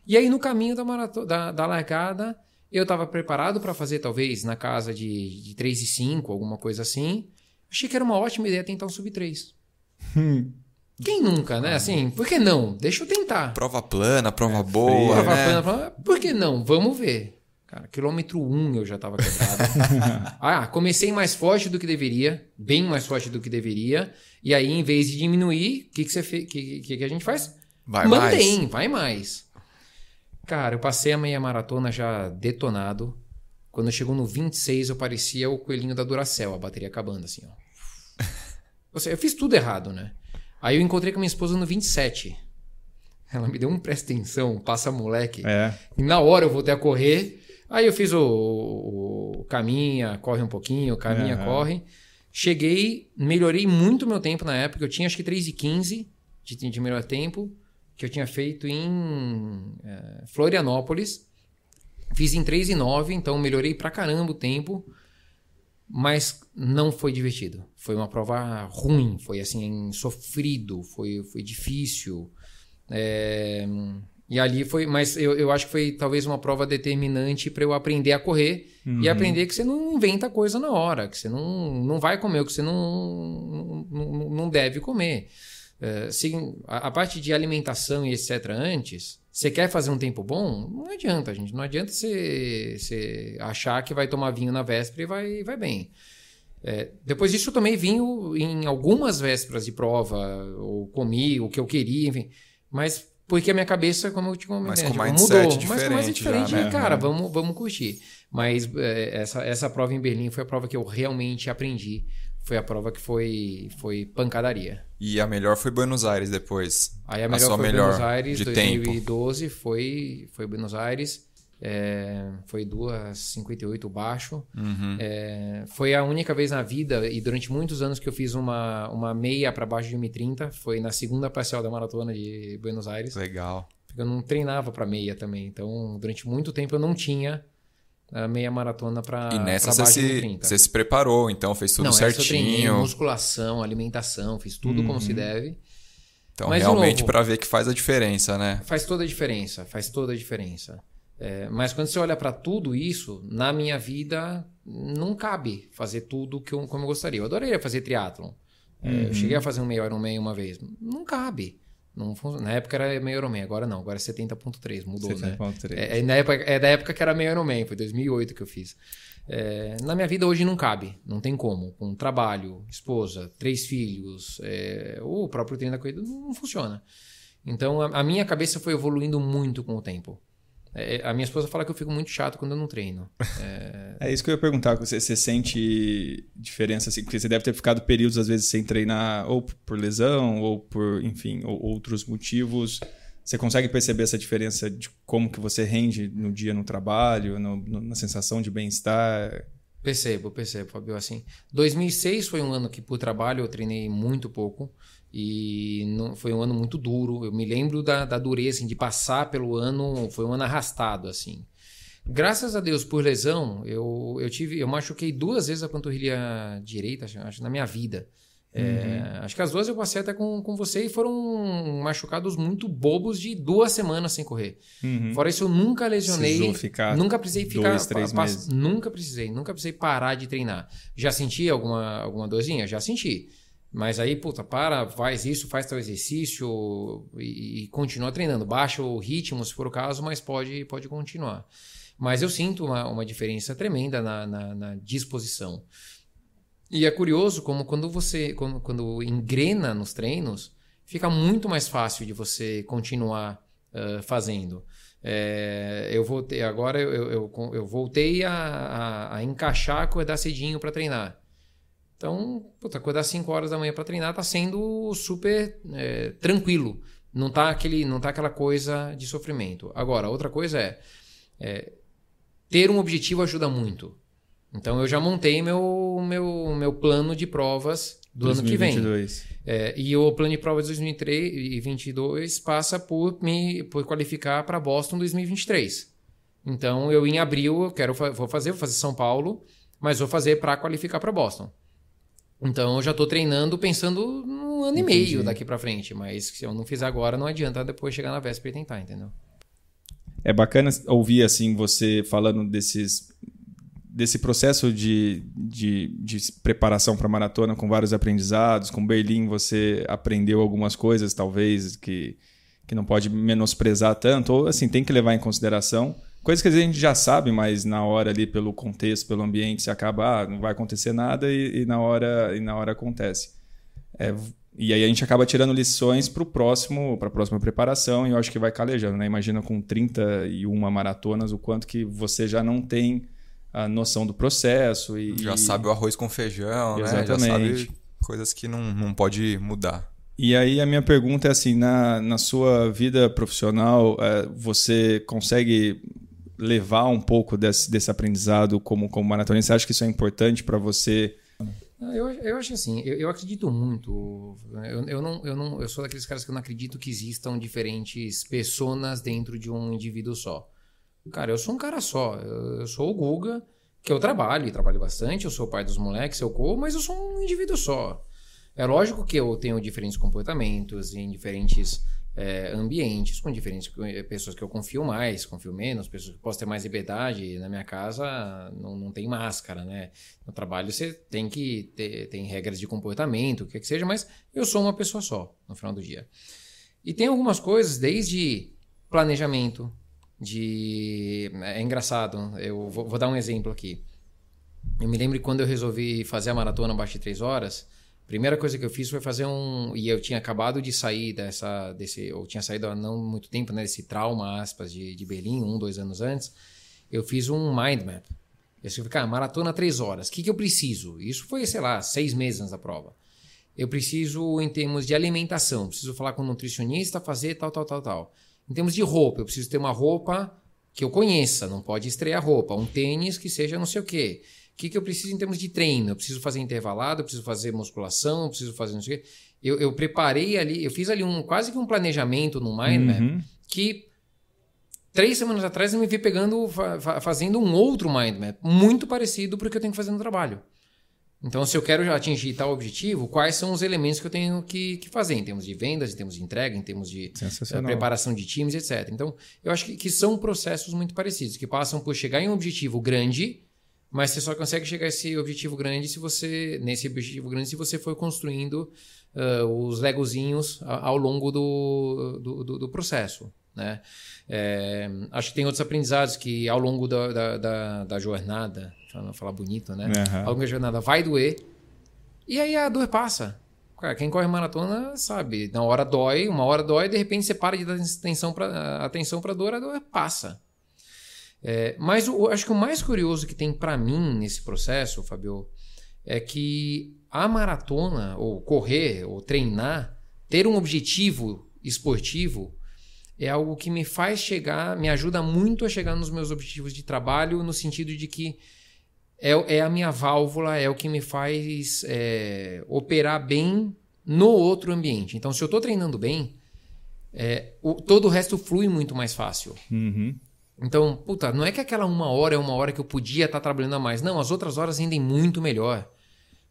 E aí, no caminho da, marato- da, da largada, eu estava preparado para fazer, talvez, na casa de, de 3 e 5, alguma coisa assim. Achei que era uma ótima ideia tentar um sub 3. Hum. Quem nunca, né? Assim, por que não? Deixa eu tentar. Prova plana, prova É, boa. Prova né? plana, prova- Por que não? Vamos ver. Cara, quilômetro 1 eu já tava quebrado. ah, comecei mais forte do que deveria, bem mais forte do que deveria. E aí, em vez de diminuir, o que, que, você fe... que, que, que a gente faz? Vai Mantém, mais. vai mais. Cara, eu passei a meia maratona já detonado. Quando chegou no 26, eu parecia o coelhinho da Duracell, a bateria acabando, assim, ó. Ou seja, eu fiz tudo errado, né? Aí eu encontrei com minha esposa no 27. Ela me deu um presta atenção, passa moleque. É. E na hora eu voltei a correr. Aí eu fiz o, o, o caminha, corre um pouquinho, caminha, Aham. corre. Cheguei, melhorei muito meu tempo na época. Eu tinha acho que 3,15 de, de melhor tempo, que eu tinha feito em eh, Florianópolis. Fiz em 3,9, então melhorei pra caramba o tempo. Mas não foi divertido. Foi uma prova ruim, foi assim, sofrido, foi, foi difícil. É, e ali foi, mas eu, eu acho que foi talvez uma prova determinante para eu aprender a correr e aprender que você não inventa coisa na hora, que você não, não vai comer o que você não, não, não deve comer. É, se, a, a parte de alimentação e etc. antes, você quer fazer um tempo bom? Não adianta, gente. Não adianta você, você achar que vai tomar vinho na véspera e vai, vai bem. É, depois disso, eu tomei vinho em algumas vésperas de prova, ou comi o que eu queria, enfim. Mas porque a minha cabeça, como eu te comentei, com mudou. Mas com mais diferente já, né? cara, vamos, vamos curtir. Mas é, essa, essa prova em Berlim foi a prova que eu realmente aprendi. Foi a prova que foi, foi pancadaria. E a melhor foi Buenos Aires depois. Aí a A melhor sua foi melhor Buenos Aires, de 2012 foi, foi Buenos Aires. É, foi 2,58 baixo. Uhum. É, foi a única vez na vida e durante muitos anos que eu fiz uma, uma meia para baixo de 1,30. Foi na segunda parcial da maratona de Buenos Aires. Legal. Porque eu não treinava para meia também. Então, durante muito tempo eu não tinha a meia maratona para e nessa você se, 1,30. você se preparou, então fez tudo não, essa eu treinei certinho. musculação, alimentação, fiz tudo como se deve. Então, Mas, realmente, para ver que faz a diferença, né? Faz toda a diferença, faz toda a diferença. É, mas quando você olha para tudo isso, na minha vida não cabe fazer tudo que eu, como eu gostaria. Eu adoraria fazer triatlon. É, eu cheguei a fazer um meio Ironman uma vez. Não cabe. Não fun- na época era meio Ironman, agora não. Agora é 70.3, mudou, né? 70.3. É, é, na época, é da época que era meio Ironman, foi 2008 que eu fiz. É, na minha vida hoje não cabe, não tem como. Com trabalho, esposa, três filhos, é, ou o próprio treino da corrida, não, não funciona. Então a, a minha cabeça foi evoluindo muito com o tempo. É, a minha esposa fala que eu fico muito chato quando eu não treino. É isso que eu ia perguntar. Você, você sente diferença assim? Porque você deve ter ficado períodos, às vezes, sem treinar, ou por lesão, ou por, enfim, ou outros motivos. Você consegue perceber essa diferença de como que você rende no dia no trabalho, no- no- na sensação de bem-estar? Percebo, percebo, Fabio. Assim, 2006 foi um ano que, por trabalho, eu treinei muito pouco e não, foi um ano muito duro. Eu me lembro da, da dureza assim, de passar pelo ano, foi um ano arrastado, assim. Graças a Deus, por lesão, eu, eu tive, eu machuquei duas vezes a panturrilha direita, acho, na minha vida. É, acho que as duas eu passei até com, com você e foram machucados muito bobos de duas semanas sem correr. Fora isso, eu nunca lesionei. Ficar nunca precisei ficar. dois, três pa- meses. Nunca precisei, nunca precisei parar de treinar. Já senti alguma, alguma dorzinha? Já senti. Mas aí, puta, para, faz isso, faz teu exercício e, e continua treinando. Baixa o ritmo, se for o caso, mas pode, pode continuar. Mas eu sinto uma, uma diferença tremenda na, na, na disposição. E é curioso como quando você quando, quando engrena nos treinos, fica muito mais fácil de você continuar ah, fazendo. É, eu voltei agora eu, eu, eu- eu voltei a, a, a encaixar acordar cedinho para treinar. Então, puta, acordar 5 horas da manhã para treinar tá sendo super é, tranquilo. Não tá, aquele, não tá aquela coisa de sofrimento. Agora, outra coisa é, é ter um objetivo ajuda muito. Então eu já montei meu, meu, meu plano de provas do ano que vem. 2022. É, e o plano de provas de 2022 passa por me por qualificar para Boston 2023. Então eu em abril eu quero vou fazer, vou fazer São Paulo, mas vou fazer para qualificar para Boston. Então eu já estou treinando pensando num ano Entendi. e meio daqui para frente, mas se eu não fizer agora não adianta depois chegar na véspera e tentar, entendeu? É bacana ouvir assim você falando desses desse processo de, de, de preparação para maratona com vários aprendizados. Com Berlim você aprendeu algumas coisas talvez que, que não pode menosprezar tanto ou assim tem que levar em consideração coisas que às vezes a gente já sabe, mas na hora ali pelo contexto, pelo ambiente, você acaba ah, não vai acontecer nada e, e na hora e na hora acontece. É, e aí a gente acaba tirando lições para o próximo, para a próxima preparação, e eu acho que vai calejando, né? Imagina com 31 maratonas o quanto que você já não tem a noção do processo e Já e- sabe o arroz com feijão, né? Já Exatamente. sabe coisas que não, não pode mudar. E aí a minha pergunta é assim, na, na sua vida profissional, é, você consegue levar um pouco desse, desse aprendizado como, como maratonista? Você acha que isso é importante para você? Eu, eu acho assim, eu, eu acredito muito. Eu, eu, não, eu, não, eu sou daqueles caras que eu não acredito que existam diferentes pessoas dentro de um indivíduo só. Cara, eu sou um cara só. Eu, sou o Guga, que eu trabalho e trabalho bastante. Eu sou o pai dos moleques, eu corro, mas eu sou um indivíduo só. É lógico que eu tenho diferentes comportamentos em diferentes é, ambientes, com diferentes pessoas que eu confio mais, confio menos, pessoas que posso ter mais liberdade. Na minha casa não, não tem máscara, né? No trabalho você tem que ter tem regras de comportamento, o que, que seja, mas eu sou uma pessoa só no final do dia. E tem algumas coisas, desde planejamento, de. É engraçado, eu vou, vou dar um exemplo aqui. Eu me lembro quando eu resolvi fazer a maratona abaixo de 3 horas. Primeira coisa que eu fiz foi fazer um. E eu tinha acabado de sair dessa. desse Eu tinha saído há não muito tempo, né? Desse trauma, aspas, de, de Berlim, um, dois anos antes. Eu fiz um mind map. Eu falei, cara, maratona três horas. O que, que eu preciso? Isso foi, sei lá, seis meses antes da prova. Eu preciso, em termos de alimentação, preciso falar com um nutricionista, fazer tal, tal, tal, tal. Em termos de roupa, eu preciso ter uma roupa que eu conheça, não pode estrear roupa. Um tênis que seja não sei o quê. O que, que eu preciso em termos de treino? Eu preciso fazer intervalado, eu preciso fazer musculação, eu preciso fazer não sei o quê. Eu, eu preparei ali, eu fiz ali um quase que um planejamento no Mind Map uhum. que três semanas atrás eu me vi pegando, fazendo um outro Mind Map muito parecido para o que eu tenho que fazer no trabalho. Então, se eu quero atingir tal objetivo, quais são os elementos que eu tenho que, que fazer em termos de vendas, em termos de entrega, em termos de uh, preparação de times, etc. Então, eu acho que, que, são processos muito parecidos, que passam por chegar em um objetivo grande mas você só consegue chegar a esse objetivo grande se você, nesse objetivo grande, se você for construindo uh, os legozinhos ao longo do, do, do, do processo. Né? É, acho que tem outros aprendizados que ao longo da, da, da, da jornada, para falar bonito, né? Uhum. Ao longo da jornada vai doer, e aí a dor passa. Cara, quem corre maratona sabe, na hora dói, uma hora dói, de repente você para de dar atenção para atenção para a dor, a dor passa. É, mas eu acho que o mais curioso que tem para mim nesse processo, Fabio, é que a maratona, ou correr, ou treinar, ter um objetivo esportivo, é algo que me faz chegar, me ajuda muito a chegar nos meus objetivos de trabalho, no sentido de que é, é a minha válvula, é o que me faz é, operar bem no outro ambiente. Então, se eu estou treinando bem, é, o, todo o resto flui muito mais fácil. Uhum. Então, puta, não é que aquela uma hora é uma hora que eu podia estar tá trabalhando a mais. Não, as outras horas rendem muito melhor.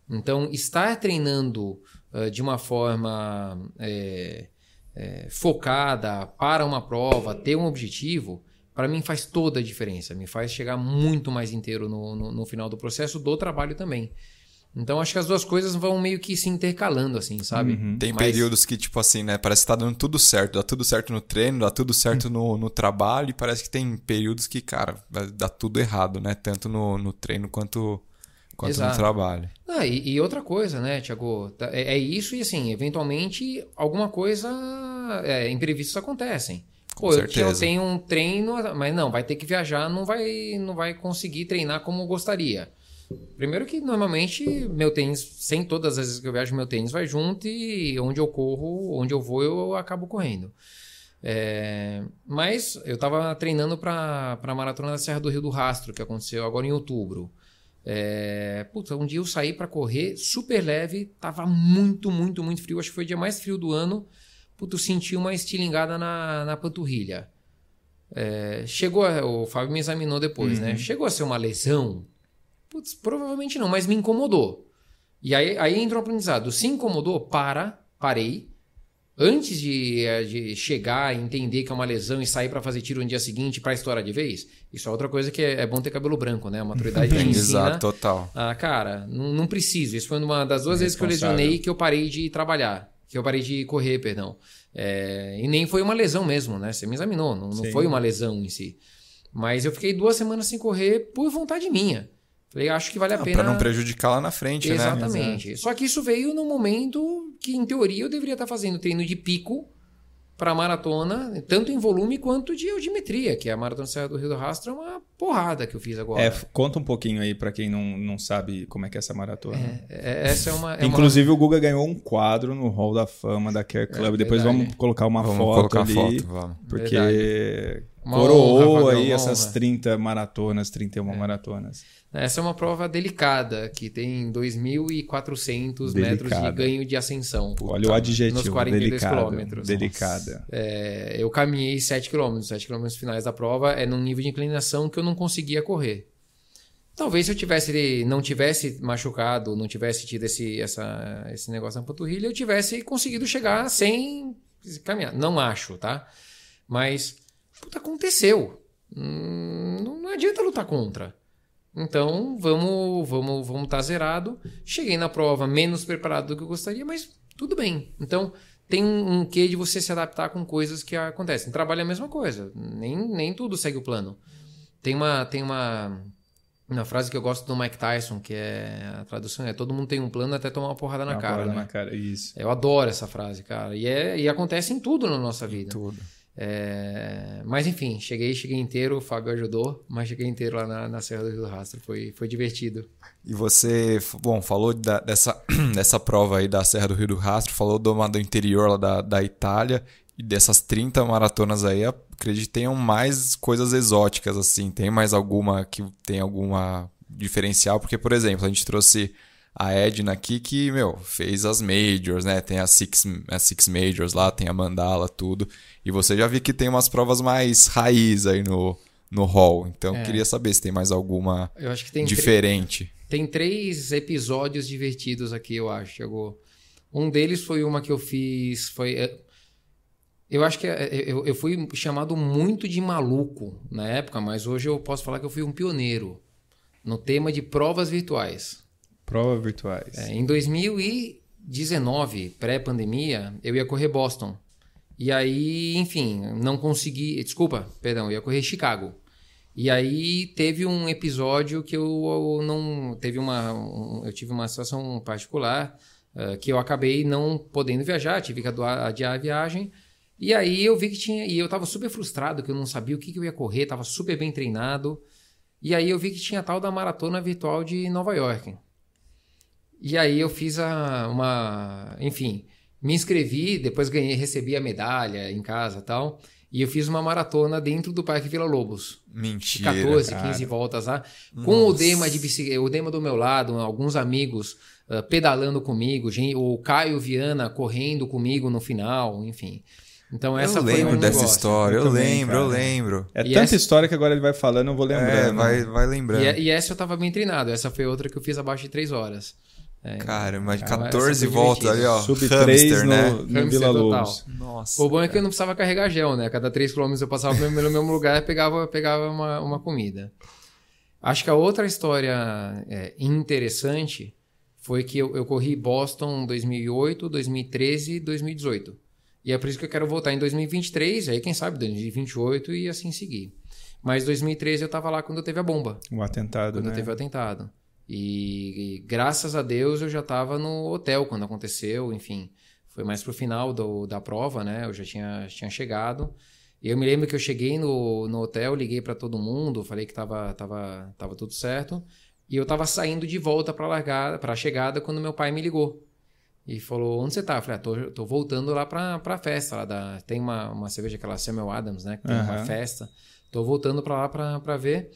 Então, estar treinando uh, de uma forma é, é, focada para uma prova, ter um objetivo, para mim faz toda a diferença. Me faz chegar muito mais inteiro no, no, no final do processo do trabalho também. Então acho que as duas coisas vão meio que se intercalando, assim, sabe? Uhum. Tem Mas... períodos que, tipo assim, né? Parece que tá dando tudo certo. Dá tudo certo no treino, dá tudo certo no, no trabalho. E parece que tem períodos que, cara, dá tudo errado, né? Tanto no, no treino quanto, quanto no trabalho. Ah, e, e, outra coisa, né, Tiago? Tá, é, é, isso e, assim, eventualmente alguma coisa... É, imprevistos acontecem. Com Pô, certeza. eu, eu tenho um treino, mas não, vai ter que viajar, não vai, não vai conseguir treinar como gostaria. Primeiro que normalmente meu tênis, sem todas as vezes que eu viajo, meu tênis vai junto e onde eu corro, onde eu vou, eu acabo correndo. É, mas eu estava treinando para a maratona da Serra do Rio do Rastro, que aconteceu agora em outubro. É, puta, um dia eu saí para correr super leve, tava muito, muito, muito frio. Acho que foi o dia mais frio do ano. Puta, eu senti uma estilingada na, na panturrilha. É, chegou, a, o Fábio me examinou depois, né? uhum. né? Chegou a ser uma lesão Putz, provavelmente não, mas me incomodou. E aí, aí entra um aprendizado. Se incomodou, para, parei. Antes de, eh, de chegar e entender que é uma lesão e sair para fazer tiro no dia seguinte para estourar de vez, isso é outra coisa que é, é bom ter cabelo branco, né? A maturidade ensina. Exato, total. Ah, cara, não, não preciso. Isso foi uma das duas vezes que eu lesionei que eu parei de trabalhar. Que eu parei de correr, perdão. É, e nem foi uma lesão mesmo, né? Você me examinou, não, não foi uma lesão em si. Mas eu fiquei duas semanas sem correr por vontade minha. Falei, acho que vale a pena. Para não prejudicar lá na frente, Exatamente. né? Exatamente. Só que isso veio no momento que, em teoria, eu deveria estar fazendo treino de pico para maratona, tanto em volume quanto de audiometria, que é a Maratona Serra do Rio do Rastro é uma porrada que eu fiz agora. É, conta um pouquinho aí para quem não, não sabe como é que é essa maratona. É, é, essa é uma. É Inclusive uma... o Guga ganhou um quadro no Hall da Fama da Care Club. Depois vamos colocar uma vamos foto colocar ali. Foto, vamos. Porque Verdade. Coroou honra, aí essas honra. 30 maratonas, 31 maratonas. Essa é uma prova delicada, que tem 2.400 metros de ganho de ascensão. Olha o adjetivo, Nos 42 delicada, quilômetros. delicada. É, eu caminhei 7 km. 7 km finais da prova é num nível de inclinação que eu não conseguia correr. Talvez se eu tivesse não tivesse machucado, não tivesse tido esse, essa, esse negócio na panturrilha, eu tivesse conseguido chegar sem caminhar. Não acho, tá? Mas, puta, aconteceu. Hum, não adianta lutar contra. Então, vamos vamos vamos estar zerado. Cheguei na prova menos preparado do que eu gostaria, mas tudo bem. Então, tem um, um quê de você se adaptar com coisas que acontecem. Trabalho é a mesma coisa. Nem, nem tudo segue o plano. Tem uma tem uma uma frase que eu gosto do Mike Tyson, que é a tradução é todo mundo tem um plano até tomar uma porrada na Uma cara. porrada né? na cara, isso. Eu adoro essa frase, cara. E, é, e acontece em tudo na nossa vida. Tudo. É, mas enfim, cheguei, cheguei inteiro, o Fábio ajudou, mas cheguei inteiro lá na, na Serra do Rio do Rastro. Foi, foi divertido. E você, bom, falou da- dessa, dessa prova aí da Serra do Rio do Rastro, falou do, do interior lá da, da Itália, e dessas 30 maratonas aí, acredito que tenham mais coisas exóticas, assim. Tem mais alguma que tem alguma diferencial? Porque, por exemplo, a gente trouxe a Edna aqui que, meu, fez as Majors, né? Tem as Six, as six Majors lá, tem a Mandala, tudo. E você já viu que tem umas provas mais raiz aí no, no hall. Então, eu queria saber se tem mais alguma Eu acho que tem, diferente. tem três episódios divertidos aqui, eu acho, Thiago. Um deles foi uma que eu fiz. Foi. é, Eu acho que é, eu, eu fui chamado muito de maluco na época, mas hoje eu posso falar que eu fui um pioneiro no tema de provas virtuais. Provas virtuais. É, em 2019, pré-pandemia, eu ia correr Boston. E aí, enfim, não consegui. Desculpa, perdão, eu ia correr Chicago. E aí teve um episódio que eu, não. Teve uma. um- eu tive uma situação particular eh, que eu acabei não podendo viajar, tive que adiar a viagem. E aí eu vi que tinha. E eu tava super frustrado, que eu não sabia o que, que eu ia correr, tava super bem treinado. E aí eu vi que tinha tal da maratona virtual de Nova York. E aí eu fiz a, uma. Enfim, me inscrevi, depois ganhei, recebi a medalha em casa e tal. E eu fiz uma maratona dentro do Parque Vila Lobos. De Mentira. 14, cara. 15 voltas lá. Com o Dema de bicicleta, o Dema do meu lado, alguns amigos ah, pedalando comigo, o Caio Viana correndo comigo no final, enfim. Então essa eu foi lembro um dessa negócio. história, eu, Eu também, lembro, eu cara. lembro. É E tanta essa- história que agora ele vai falando, eu vou lembrando. É, vai, vai lembrando. E, e essa eu tava bem treinado. Essa foi outra que eu fiz abaixo de 3 horas. É, Cara, mas Cara, 14 essa foi voltas ali, ó. Sub 3 hamster, no, né? no Hamster Vila total. Lobos. Nossa. O bom é que eu não precisava carregar gel, né? Cada 3 km eu passava pelo mesmo lugar e pegava, pegava uma, uma comida. Acho que a outra história é, interessante foi que eu, eu corri Boston 2008, 2013 e 2018. E é por isso que eu quero voltar em 2023, aí quem sabe 2028 e assim seguir. Mas 2013 eu tava lá quando teve a bomba, O atentado, quando né? teve o atentado. E, e graças a Deus eu já estava no hotel quando aconteceu, enfim. Foi mais pro final do, da prova, né? Eu já tinha, tinha chegado. E eu me lembro que eu cheguei no, no hotel, liguei para todo mundo, falei que tava, tava, tava tudo certo. E eu tava saindo de volta para largada, para a chegada quando meu pai me ligou. E falou: "Onde você tá?" Eu falei: ah, tô, tô voltando lá pra, pra festa lá da tem uma, uma cerveja aquela Samuel Adams, né, que tem uma Aham. festa. Tô voltando pra lá pra, pra ver.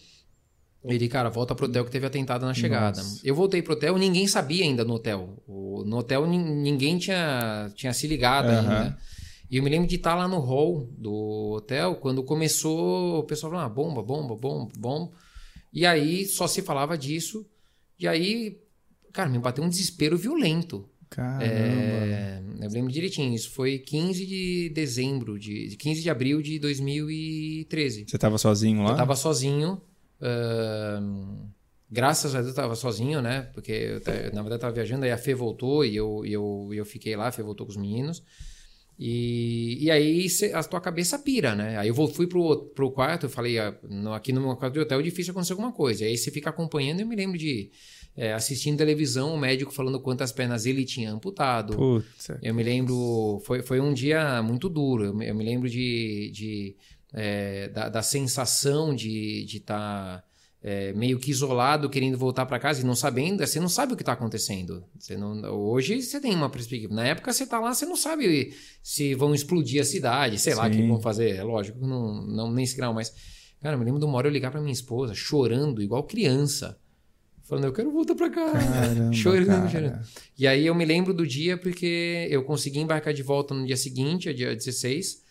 Ele, cara, volta pro hotel que teve atentado na chegada. Nossa. Eu voltei pro hotel, ninguém sabia ainda no hotel. No hotel nin- ninguém tinha, tinha se ligado Aham. ainda. E eu me lembro de estar lá no hall do hotel, quando começou, o pessoal falou, ah, bomba, bomba, bomba, bomba. E aí só se falava disso. E aí, cara, me bateu um desespero violento. Caramba. É, eu lembro direitinho, isso foi 15 de dezembro, de, de 15 de abril de 2013. Você tava sozinho lá? Eu tava sozinho. Ahn, graças a Deus eu tava sozinho, né? Porque eu, na verdade eu tava viajando, aí a Fê voltou e eu, eu, eu fiquei lá, a Fê voltou com os meninos. E, e aí cê- a tua cabeça pira, né? Aí eu vou- fui pro, pro quarto, eu falei, ah, no- aqui no meu quarto de hotel é difícil acontecer alguma coisa. Aí você fica acompanhando, eu me lembro de é, assistindo televisão, o médico falando quantas pernas ele tinha amputado. Putz. Eu me lembro, foi, foi um dia muito duro. Eu me, eu me lembro de, de é, da, da sensação de estar tá, é, meio que isolado, querendo voltar para casa e não sabendo. Você não sabe o que está acontecendo. Você não, hoje você tem uma perspectiva. Na época você está lá, você não sabe se vão explodir a cidade, sei Sim. lá o que vão fazer. É lógico, não, não nem se grau, mas. Cara, eu me lembro de uma hora eu ligar para minha esposa, chorando, igual criança. Falando, eu quero voltar para casa. Caramba, chorando, chorando. E aí eu me lembro do dia porque eu consegui embarcar de volta no dia seguinte, dia 16.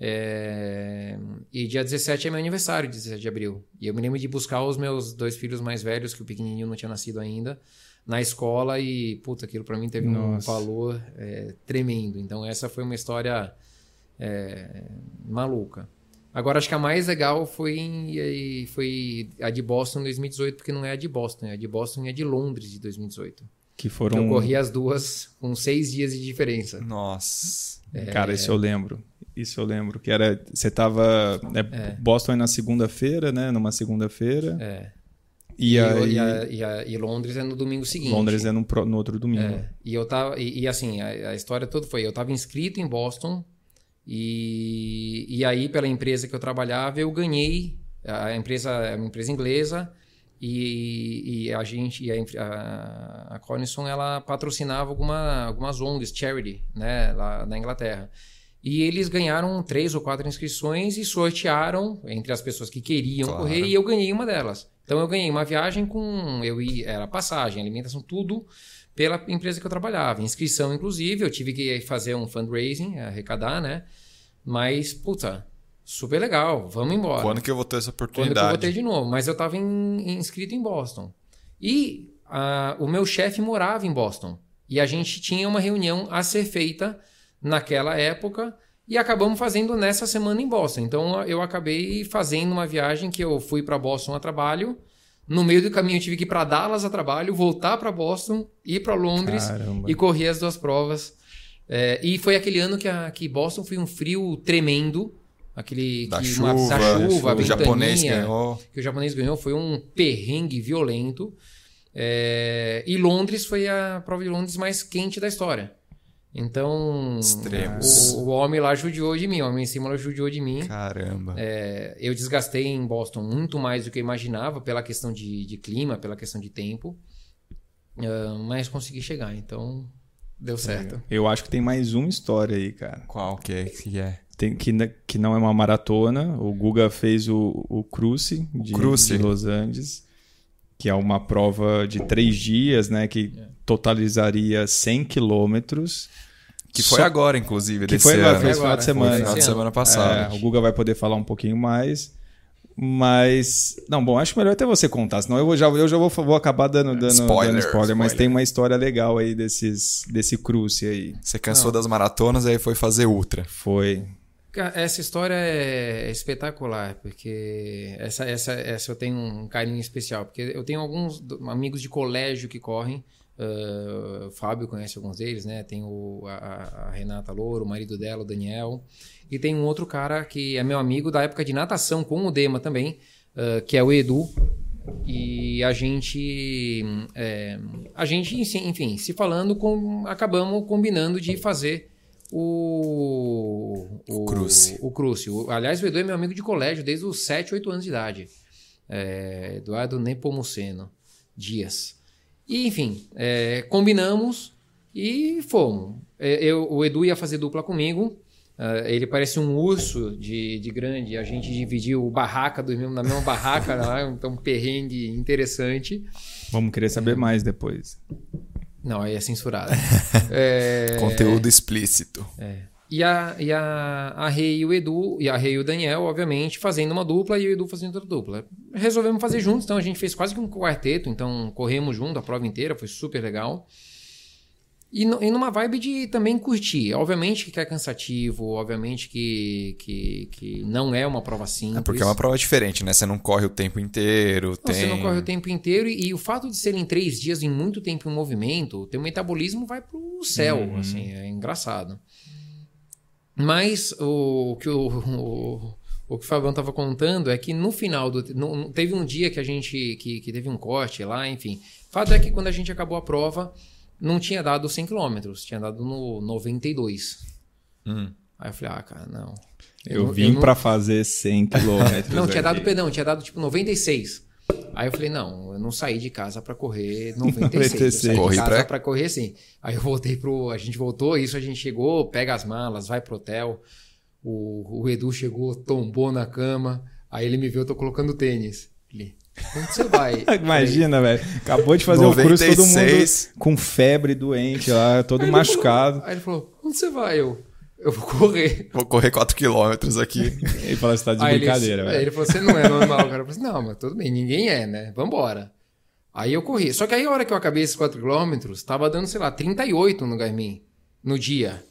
É... E dia 17 é meu aniversário, 17 de abril. E eu me lembro de buscar os meus dois filhos mais velhos, que o pequenininho não tinha nascido ainda, na escola e, puta, aquilo para mim teve Nossa. um valor é, tremendo. Então essa foi uma história é, maluca. Agora acho que a mais legal foi, em, foi a de Boston em 2018, porque não é a de Boston, é a de Boston e a de Londres de 2018. Que foram. Que eu corri as duas com seis dias de diferença. Nossa. É... Cara, isso eu lembro. Isso eu lembro, que era. Você tava. É, é. Boston na segunda-feira, né? Numa segunda-feira. É. E, e, e, a, e, a, e, Londres é no domingo seguinte. Londres é no, no outro domingo. É. E eu tava. E, assim, a, história toda foi: eu tava inscrito em Boston, e, e aí, pela empresa que eu trabalhava, eu ganhei. A empresa é uma empresa inglesa. E, e, a gente e a, a, a Cornison, ela patrocinava alguma, algumas ONGs, charity, né, lá na Inglaterra. E eles ganharam três ou quatro inscrições e sortearam entre as pessoas que queriam claro. correr e eu ganhei uma delas. Então eu ganhei uma viagem com eu ia, era passagem, alimentação, tudo pela empresa que eu trabalhava, inscrição inclusive, eu tive que fazer um fundraising, arrecadar, né? Mas puta, super legal, vamos embora. Quando que eu vou ter essa oportunidade? Quando que eu vou ter de novo, mas eu estava inscrito em Boston. E uh, o meu chefe morava em Boston e a gente tinha uma reunião a ser feita naquela época e acabamos fazendo nessa semana em Boston. Então eu acabei fazendo uma viagem que eu fui para Boston a trabalho. No meio do caminho eu tive que ir para Dallas a trabalho, voltar para Boston, ir para Londres Caramba. e correr as duas provas. É, e foi aquele ano que, a, que Boston foi um frio tremendo. Aquele da que, chuva, uma, da chuva, o japonês ganhou. Que o japonês ganhou, foi um perrengue violento. É, e Londres foi a prova de Londres mais quente da história. Então, Extremos. O, o, homem lá judiou de mim, o homem em cima lá judiou de mim. Caramba. É, eu desgastei em Boston muito mais do que eu imaginava, pela questão de, de clima, pela questão de tempo. Uh, mas consegui chegar, então deu certo. Eu acho que tem mais uma história aí, cara. Qual que é? Que é? Tem, que, que não é uma maratona. O Guga fez o, o Cruce de, de Los Angeles, que é uma prova de três dias, né? Que é totalizaria 100 quilômetros. Que foi Só... agora, inclusive, que foi, ano. Foi final de semana. final de semana passado. É, o Guga vai poder falar um pouquinho mais. Mas. Não, bom, acho melhor até você contar, senão eu já, eu já vou, vou acabar dando, dando, spoiler, dando spoiler, spoiler, mas tem uma história legal aí desses, desse cruce aí. Você cansou Não. das maratonas e aí foi fazer ultra. Foi. Essa história é espetacular, porque essa, essa, essa eu tenho um carinho especial, porque eu tenho alguns amigos de colégio que correm. Uh, o Fábio conhece alguns deles, né? Tem o, a, a, Renata Louro, o marido dela, o Daniel. E tem um outro cara que é meu amigo da época de natação com o Dema também, uh, que é o Edu. E a gente, é, a gente, enfim, se falando, com, acabamos combinando de fazer o, o, o Cruce. O, Cruce. O, aliás, o Edu é meu amigo de colégio desde os 7, 8 anos de idade. É, Eduardo Nepomuceno Dias. E, enfim, é, combinamos e fomos. É, eu, o Edu ia fazer dupla comigo. Uh, ele parece um urso de, de grande. A gente dividiu o barraca do, na mesma barraca, lá, então um perrengue interessante. Vamos querer saber é. mais depois. Não, aí é censurado. é... Conteúdo explícito. É. E a, e a, a Rei e o Edu, e a Rei e o Daniel, obviamente, fazendo uma dupla e o Edu fazendo outra dupla. Resolvemos fazer juntos, então a gente fez quase que um quarteto, então corremos junto a prova inteira, foi super legal. E, no, e numa vibe de também curtir. Obviamente que é cansativo, obviamente que, que, que não é uma prova simples. É porque é uma prova diferente, né? Você não corre o tempo inteiro. Não, tem... Você não corre o tempo inteiro e, e, o fato de serem três dias em muito tempo em movimento, teu metabolismo vai pro céu, uhum. assim, é engraçado. Mas o que o, o, o que o Fabião estava contando é que no final do. No, teve um dia que a gente. Que, que teve um corte lá, enfim. O fato é que quando a gente acabou a prova, não tinha dado 100 km, tinha dado no 92. Hum. Aí eu falei, ah, cara, não. Eu, eu vim para fazer 100 km. não, tinha dado, perdão, tinha dado tipo 96. Aí eu falei, não, eu não saí de casa para correr 96. 96. Eu saí Corri de casa para correr sim. Aí eu voltei pro. A gente voltou, isso a gente chegou, pega as malas, vai pro hotel. O, o Edu chegou, tombou na cama. Aí ele me viu, eu tô colocando tênis. Ele, onde você vai? Imagina, velho. Acabou de fazer 96. o cruz, todo mundo com febre, doente lá, todo aí machucado. Falou, aí ele falou, onde você vai? Eu, eu vou correr. Vou correr 4km aqui. ele falou, você tá de aí brincadeira, velho. Aí ele falou, você não é normal, cara. Eu falei, assim, não, mas tudo bem, ninguém é, né? Vambora. Aí eu corri. Só que aí a hora que eu acabei esses 4km, tava dando, sei lá, 38 no Garmin, no dia.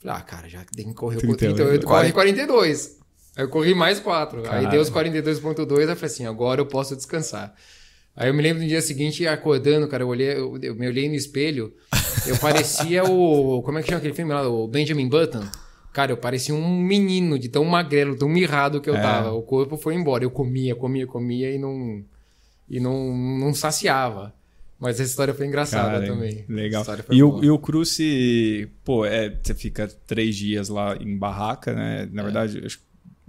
Falei, ah, cara, já tem que correr 38, 38 corre 42. Aí eu corri mais 4. Caralho. Aí deu os 42.2, eu falei assim, agora eu posso descansar. Aí eu me lembro no dia seguinte, acordando, cara, eu olhei, eu, eu me olhei no espelho, eu parecia o. Como é que chama aquele filme lá? O Benjamin Button. Cara, eu parecia um menino de tão magrelo, tão mirrado que eu é. tava. O corpo foi embora. Eu comia, comia, comia e não. E não, não saciava. Mas essa história foi engraçada Cara, também. Legal. E o, e o Cruce, pô, é, você fica três dias lá em barraca, né? Na é. verdade,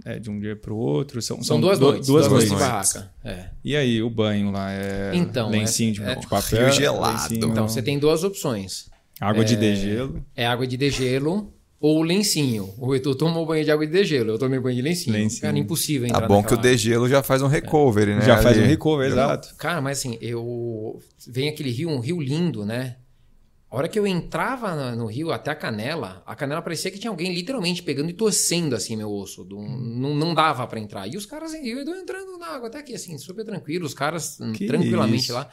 é de um dia para o outro. São, são, são duas do, noites. Duas, duas noites. barraca. É. E aí, o banho lá é então, lencinho de, é, de papel? gelado. Lencinho, então, você tem duas opções. Água de é, degelo. É água de degelo ou lencinho. O Heitor tomou banho de água de degelo, eu tomei banho de lencinho. lencinho. Cara, impossível entrar Tá bom que o degelo já faz um recovery, é. né? Já ali. faz um recovery, exato. Cara, mas assim, eu... Vem aquele rio, um rio lindo, né? A hora que eu entrava no rio até a canela, a canela parecia que tinha alguém literalmente pegando e torcendo assim meu osso. Não, não dava para entrar. E os caras, eu entrando na água até aqui, assim, super tranquilo, os caras que tranquilamente isso? lá.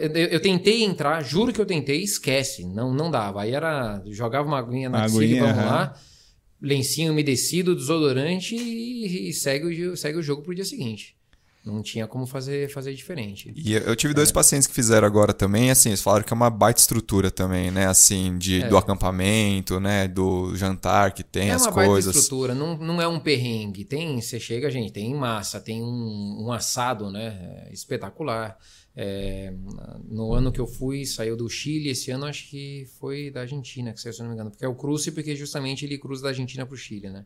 Eu, tentei entrar, juro que eu tentei, esquece, não não dava. Aí era, jogava uma aguinha na piscina, vamos lá, lencinho umedecido, desodorante e, e, segue, o, segue o jogo pro dia seguinte. Não tinha como fazer, fazer diferente. E eu tive dois é. pacientes que fizeram agora também, assim, eles falaram que é uma baita estrutura também, né? Assim, de, é. do acampamento, né? Do jantar que tem, é as coisas. É uma baita estrutura, não, não é um perrengue. Tem, você chega, gente, tem massa, tem um, um assado, né? Espetacular. É, no ano que eu fui, saiu do Chile, esse ano acho que foi da Argentina, que saiu, se não me engano, porque é o cruze, porque justamente ele cruza da Argentina para o Chile, né?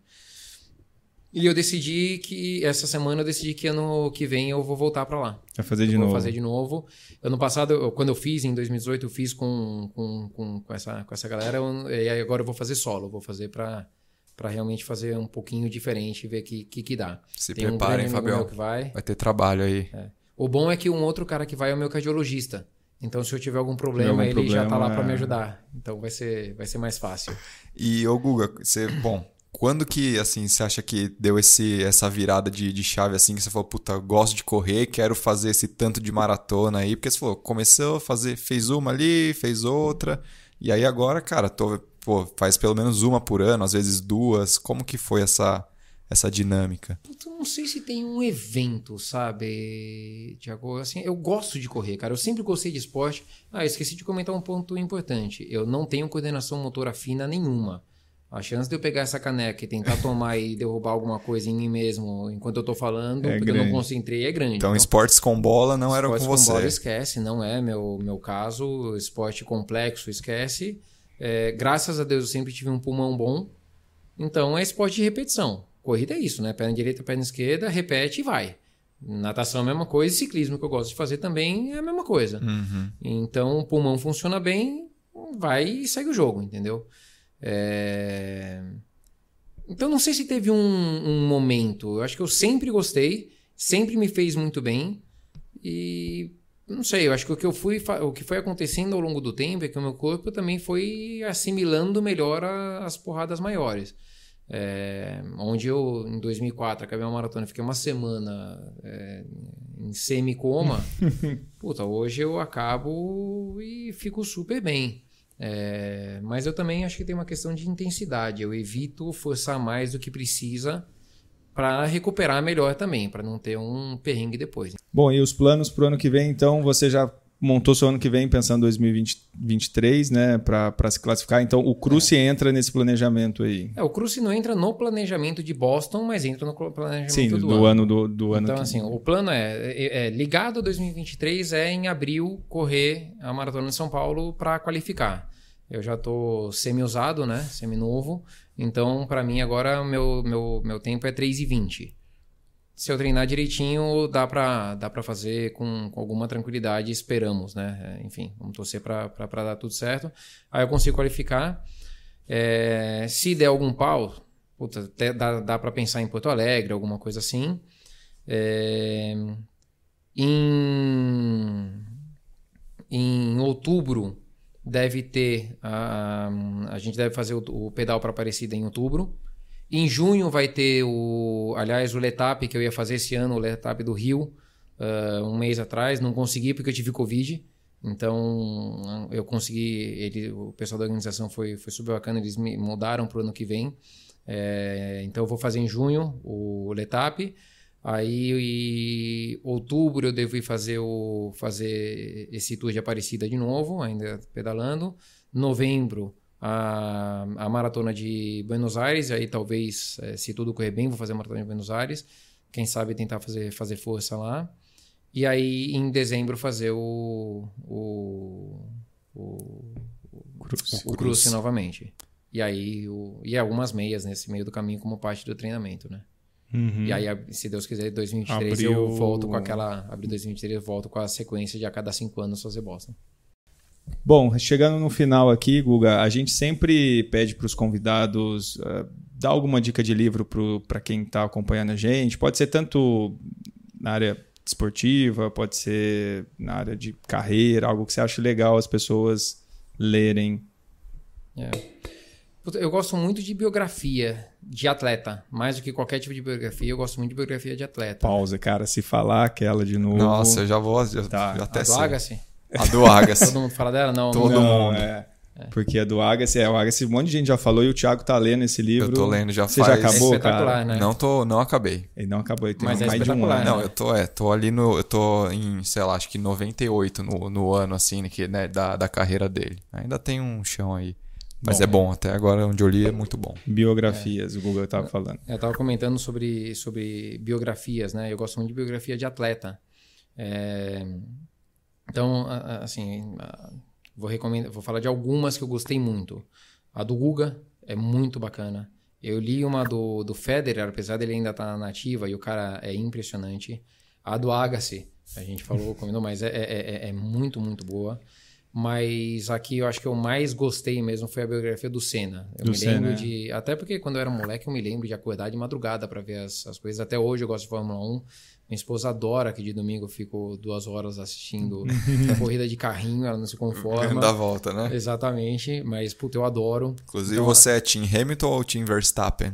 E eu decidi que essa semana eu decidi que ano que vem eu vou voltar para lá. Vai fazer de eu novo. Vou fazer de novo. Ano passado, eu, quando eu fiz em 2018, eu fiz com, com, com, com essa, com essa galera, eu, e agora eu vou fazer solo, vou fazer para para realmente fazer um pouquinho diferente e ver o que, que, que dá. Se Tem preparem, um Fabião. Que vai. vai ter trabalho aí. É. O bom é que um outro cara que vai é o meu cardiologista. Então, se eu tiver algum problema, algum ele problema, já tá lá para me é. ajudar. Então, vai ser, vai ser mais fácil. E, ô Guga, você, bom, quando que, assim, você acha que deu esse, essa virada de, de chave, assim, que você falou, puta, gosto de correr, quero fazer esse tanto de maratona aí? Porque você falou, começou a fazer, fez uma ali, fez outra, e aí agora, cara, tô, pô, faz pelo menos uma por ano, às vezes duas. Como que foi essa, essa dinâmica? Eu não sei se tem um evento, sabe, Tiago? Assim, eu gosto de correr, cara. Eu sempre gostei de esporte. Ah, esqueci de comentar um ponto importante. Eu não tenho coordenação motora fina nenhuma. A chance de eu pegar essa caneca e tentar tomar e derrubar alguma coisa em mim mesmo enquanto eu tô falando, é porque grande. eu não concentrei, é grande. Então, então esportes com bola não eram com você. Esportes com bola esquece, não é meu, meu caso. Esporte complexo esquece. É, graças a Deus eu sempre tive um pulmão bom. Então é esporte de repetição. Corrida é isso, né? Perna direita, perna esquerda, repete e vai. Natação é a mesma coisa, ciclismo que eu gosto de fazer também é a mesma coisa. Uhum. Então o pulmão funciona bem, vai e segue o jogo, entendeu? É... Então não sei se teve um, um, momento. Eu acho que eu sempre gostei, sempre me fez muito bem e não sei. Eu acho que o que eu fui, o que foi acontecendo ao longo do tempo é que o meu corpo também foi assimilando melhor a, as porradas maiores. É, onde eu, em 2004, acabei uma maratona, fiquei uma semana é, em semi-coma. Puta, hoje eu acabo e fico super bem. É, mas eu também acho que tem uma questão de intensidade. Eu evito forçar mais do que precisa para recuperar melhor também, para não ter um perrengue depois. Bom, e os planos para o ano que vem, então, você já montou seu ano que vem pensando em 2023, né, para se classificar. Então o Cruce é. entra nesse planejamento aí. É, o Cruce não entra no planejamento de Boston, mas entra no planejamento Sim, do, do ano. ano do, do ano. Então, que... assim, o plano é, é, é, ligado a 2023 é em abril correr a Maratona de São Paulo para qualificar. Eu já estou semi-usado, né, semi-novo. Então, para mim agora meu, meu, meu tempo é 3,20 se eu treinar direitinho, dá para dá fazer com, com, alguma tranquilidade, esperamos, né? É, enfim, vamos torcer para dar tudo certo. Aí eu consigo qualificar. É, se der algum pau, puta, dá, dá para pensar em Porto Alegre, alguma coisa assim. É, em, em outubro deve ter a, a gente deve fazer o, o pedal para Aparecida em outubro em junho vai ter o, aliás, o Letap que eu ia fazer esse ano, o Letap do Rio, uh, um mês atrás, não consegui porque eu tive Covid. Então eu consegui, ele, o pessoal da organização foi, foi super bacana, eles me mudaram para o ano que vem. É, então eu vou fazer em junho o Letap. Aí em outubro eu devo ir fazer, o, fazer esse tour de Aparecida de novo, ainda pedalando. Novembro a, a maratona de Buenos Aires, aí talvez, é, se tudo correr bem, vou fazer a maratona de Buenos Aires. Quem sabe tentar fazer, fazer força lá. E aí, em dezembro, fazer o. o, o, Cruze. o Cruze novamente. E aí, o, e algumas meias nesse meio do caminho como parte do treinamento, né? Uhum. E aí, se Deus quiser, 2023 Abril... eu volto com aquela. Abril 2023 eu volto com a sequência de a cada cinco anos fazer Boston. Bom, chegando no final aqui, Guga, a gente sempre pede para os convidados uh, dar alguma dica de livro para quem está acompanhando a gente. Pode ser tanto na área esportiva, pode ser na área de carreira, algo que você acha legal as pessoas lerem. É. Eu gosto muito de biografia de atleta. Mais do que qualquer tipo de biografia, eu gosto muito de biografia de atleta. Pausa, cara. Se falar aquela de novo. Nossa, eu já vou. Já, tá. já até Agassi? A do Agassi. Todo mundo fala dela? Não. Todo não, mundo. É. É. Porque a do Agassi, é, o Agassi, um monte de gente já falou e o Thiago tá lendo esse livro. Eu tô lendo, já Você faz... já acabou, é cara? Né? Não, tô, não acabei. Ele não acabou, ele tem Mas é mais de um ano. Não, eu tô, é, tô ali no... Eu tô em, sei lá, acho que 98 no, no ano, assim, né, que, né, da, da carreira dele. Ainda tem um chão aí. Mas bom, é bom, até agora onde eu li é muito bom. Biografias, é. o Google tava falando. Eu tava comentando sobre, sobre biografias, né? Eu gosto muito de biografia de atleta. É... Então, assim, Vou, recomendar, vou falar de algumas que eu gostei muito. A do Guga é muito bacana. Eu li uma do, do Federer, apesar dele ainda estar tá na nativa, e o cara é impressionante. A do Agassi, a gente falou, combinou, mas é, é, é, é, muito, muito boa. Mas aqui eu acho que eu mais gostei mesmo foi a biografia do Senna. Eu do me Senna, lembro é. de. Até porque quando eu era moleque eu me lembro de acordar de madrugada para ver as, as coisas. Até hoje eu gosto de Fórmula 1. Minha esposa adora que de domingo eu fico duas horas assistindo a corrida de carrinho, ela não se conforma. Da volta, né? Exatamente, mas puta, eu adoro. Inclusive, então, você é Team Hamilton ou Team Verstappen?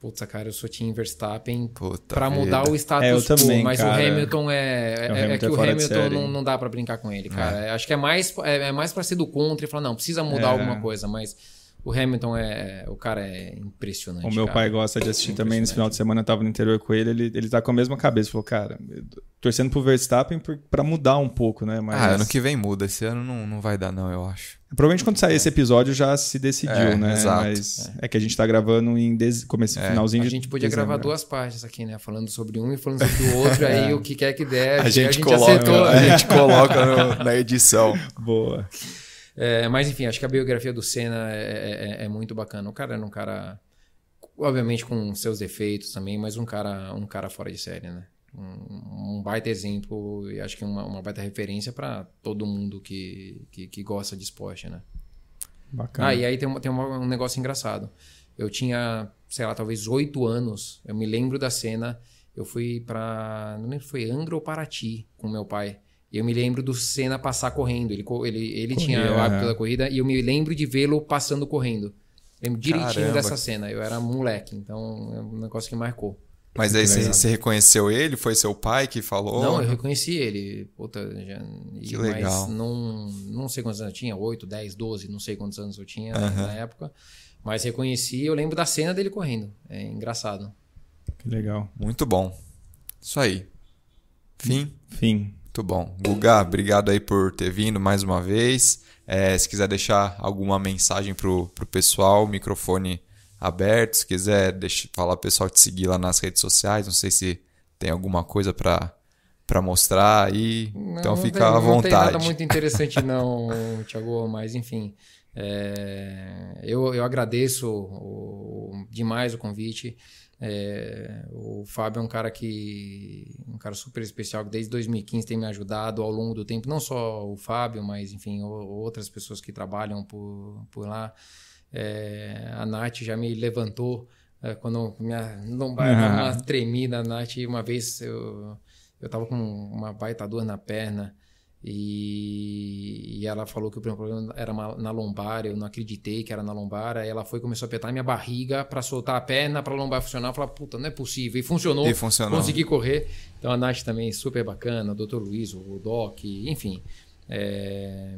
Puta, cara, eu sou Team Verstappen Puta pra vida. mudar o status é, eu também, quo, mas cara. o Hamilton é. É, o é Hamilton que é o Hamilton não, não dá pra brincar com ele, cara. Acho que é mais, é, é mais pra ser do contra e falar, não, precisa mudar É. alguma coisa, mas o Hamilton é. O cara é impressionante. O meu cara. pai gosta de assistir também. Nesse final de semana eu tava no interior com ele. Ele, ele tá com a mesma cabeça. Falou, cara, torcendo pro Verstappen pra mudar um pouco, né? Mas Ah, ano que vem muda. Esse ano não, não vai dar, não, eu acho. provavelmente quando sair esse episódio já se decidiu, É, né? exato. Mas é. que a gente tá gravando em dez... começo, É. finalzinho A de gente podia dezembro. gravar duas partes aqui, né? Falando sobre um e falando sobre o outro, aí o que quer que der, A gente, a coloca, acertou. a gente coloca no- na edição. Boa. É, mas enfim, acho que a biografia do Senna é, é- é muito bacana. O cara era um cara, obviamente com seus defeitos também, mas um cara, um cara fora de série, né? Um, um baita exemplo e acho que uma, uma baita referência para todo mundo que, que, que gosta de esporte, né? Bacana. Ah, e aí tem, uma- tem uma- um negócio engraçado. Eu tinha, sei lá, talvez oito anos. Eu me lembro da cena. Eu fui pra. Não lembro se foi Angra ou Paraty com meu pai. E eu me lembro do Senna passar correndo. Ele, ele, ele tinha o hábito da corrida e eu me lembro de vê-lo passando correndo. Lembro direitinho Caramba. dessa cena. Eu era moleque, então é um negócio que marcou. Mas aí você, reconheceu ele? Foi seu pai que falou? Não, eu reconheci ele. Puta, já, e- Que legal. Mas não, não sei quantos anos eu tinha, 8, 10, 12, não sei quantos anos eu tinha na época. Mas reconheci, eu lembro da cena dele correndo. É engraçado. Que legal. Muito bom. Isso aí. Fim. Fim. Muito bom. Guga, obrigado aí por ter vindo mais uma vez. É, se quiser deixar alguma mensagem pro, pro pessoal, microfone aberto. Se quiser deixar, falar pro pessoal te seguir lá nas redes sociais, não sei se tem alguma coisa para para mostrar aí. Não, então fica tem, à vontade. Não tem nada muito interessante não, Thiago, mas enfim, é, eu, eu agradeço o, demais o convite. É, o Fábio é um cara que um cara super especial que desde 2015 tem me ajudado ao longo do tempo, não só o Fábio, mas enfim outras pessoas que trabalham por, por lá. É, a Nath já me levantou é, quando minha lombar uhum. uma tremida. A Nath uma vez eu eu tava com uma baita dor na perna e, e, ela falou que o problema era na lombar, eu não acreditei que era na lombar. Aí ela foi começou a apertar minha barriga para soltar a perna, para a lombar funcionar. Eu falei, puta, não é possível. E funcionou. E funcionou. Consegui correr. Então a Nath também super bacana, o Dr. Luiz, o Doc, enfim. É,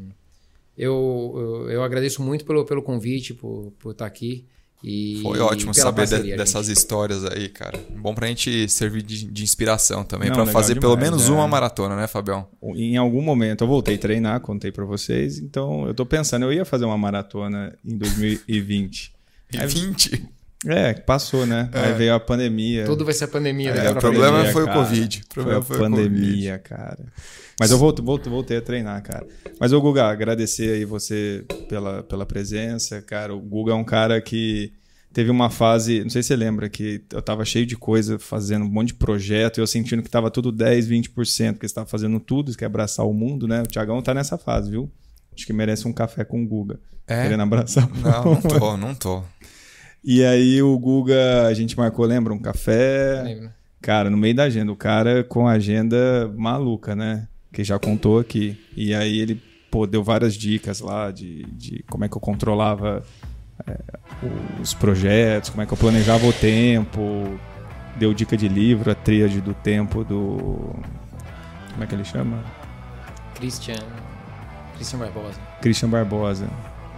eu, eu, eu, agradeço muito pelo, pelo convite, por, por estar aqui. E Foi ótimo saber parceria, de, dessas histórias aí, cara. Bom pra gente servir de, de inspiração também, para fazer demais, pelo menos é. uma maratona, né, Fabião? Em algum momento eu voltei a treinar, contei para vocês, então eu tô pensando, eu ia fazer uma maratona em 2020. Em 20? É, passou, né? É. Aí veio a pandemia. Tudo vai ser a pandemia. É, o problema pandemia, foi cara. o Covid. O problema foi a foi pandemia, cara. Mas eu volto, volto, voltei a treinar, cara. Mas o Guga, agradecer aí você pela, pela presença, cara. O Guga é um cara que teve uma fase, não sei se você lembra, que eu tava cheio de coisa, fazendo um monte de projeto, e eu sentindo que tava tudo 10, 20%, porque você tava fazendo tudo, você quer abraçar o mundo, né? O Tiagão tá nessa fase, viu? Acho que merece um café com o Guga. É? Querendo abraçar o Não, não tô, não tô. E aí o Guga, a gente marcou, lembra? Um café. Lembro. Cara, no meio da agenda, o cara com a agenda maluca, né? que já contou aqui. E aí ele pô, deu várias dicas lá de, de como é que eu controlava é, os projetos, como é que eu planejava o tempo. Deu dica de livro, a tríade do tempo do. Como é que ele chama? Christian. Christian Barbosa. Christian Barbosa.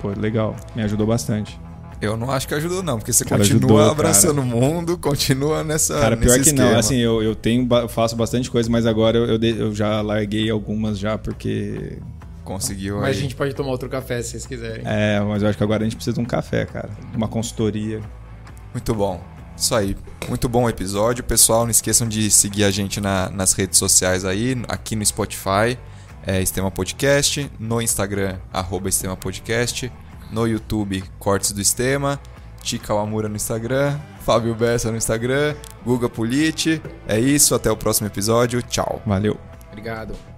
Pô, legal. Me ajudou bastante. Eu não acho que ajudou, não, porque você cara, continua ajudou, abraçando cara. o mundo, continua nessa. Cara, pior que esquema. não. Assim, eu, eu tenho, faço bastante coisa, mas agora eu, eu já larguei algumas já, porque. Conseguiu. Mas aí. a gente pode tomar outro café se vocês quiserem. É, mas eu acho que agora a gente precisa de um café, cara. Uma consultoria. Muito bom. Isso aí. Muito bom episódio. Pessoal, não esqueçam de seguir a gente na, nas redes sociais aí, aqui no Spotify, é, Estema Podcast, no Instagram, arroba Estema Podcast no YouTube Cortes do Estema, Tica Wamura no Instagram, Fábio Bessa no Instagram, Guga Politi. É isso, até o próximo episódio. Tchau. Valeu. Obrigado.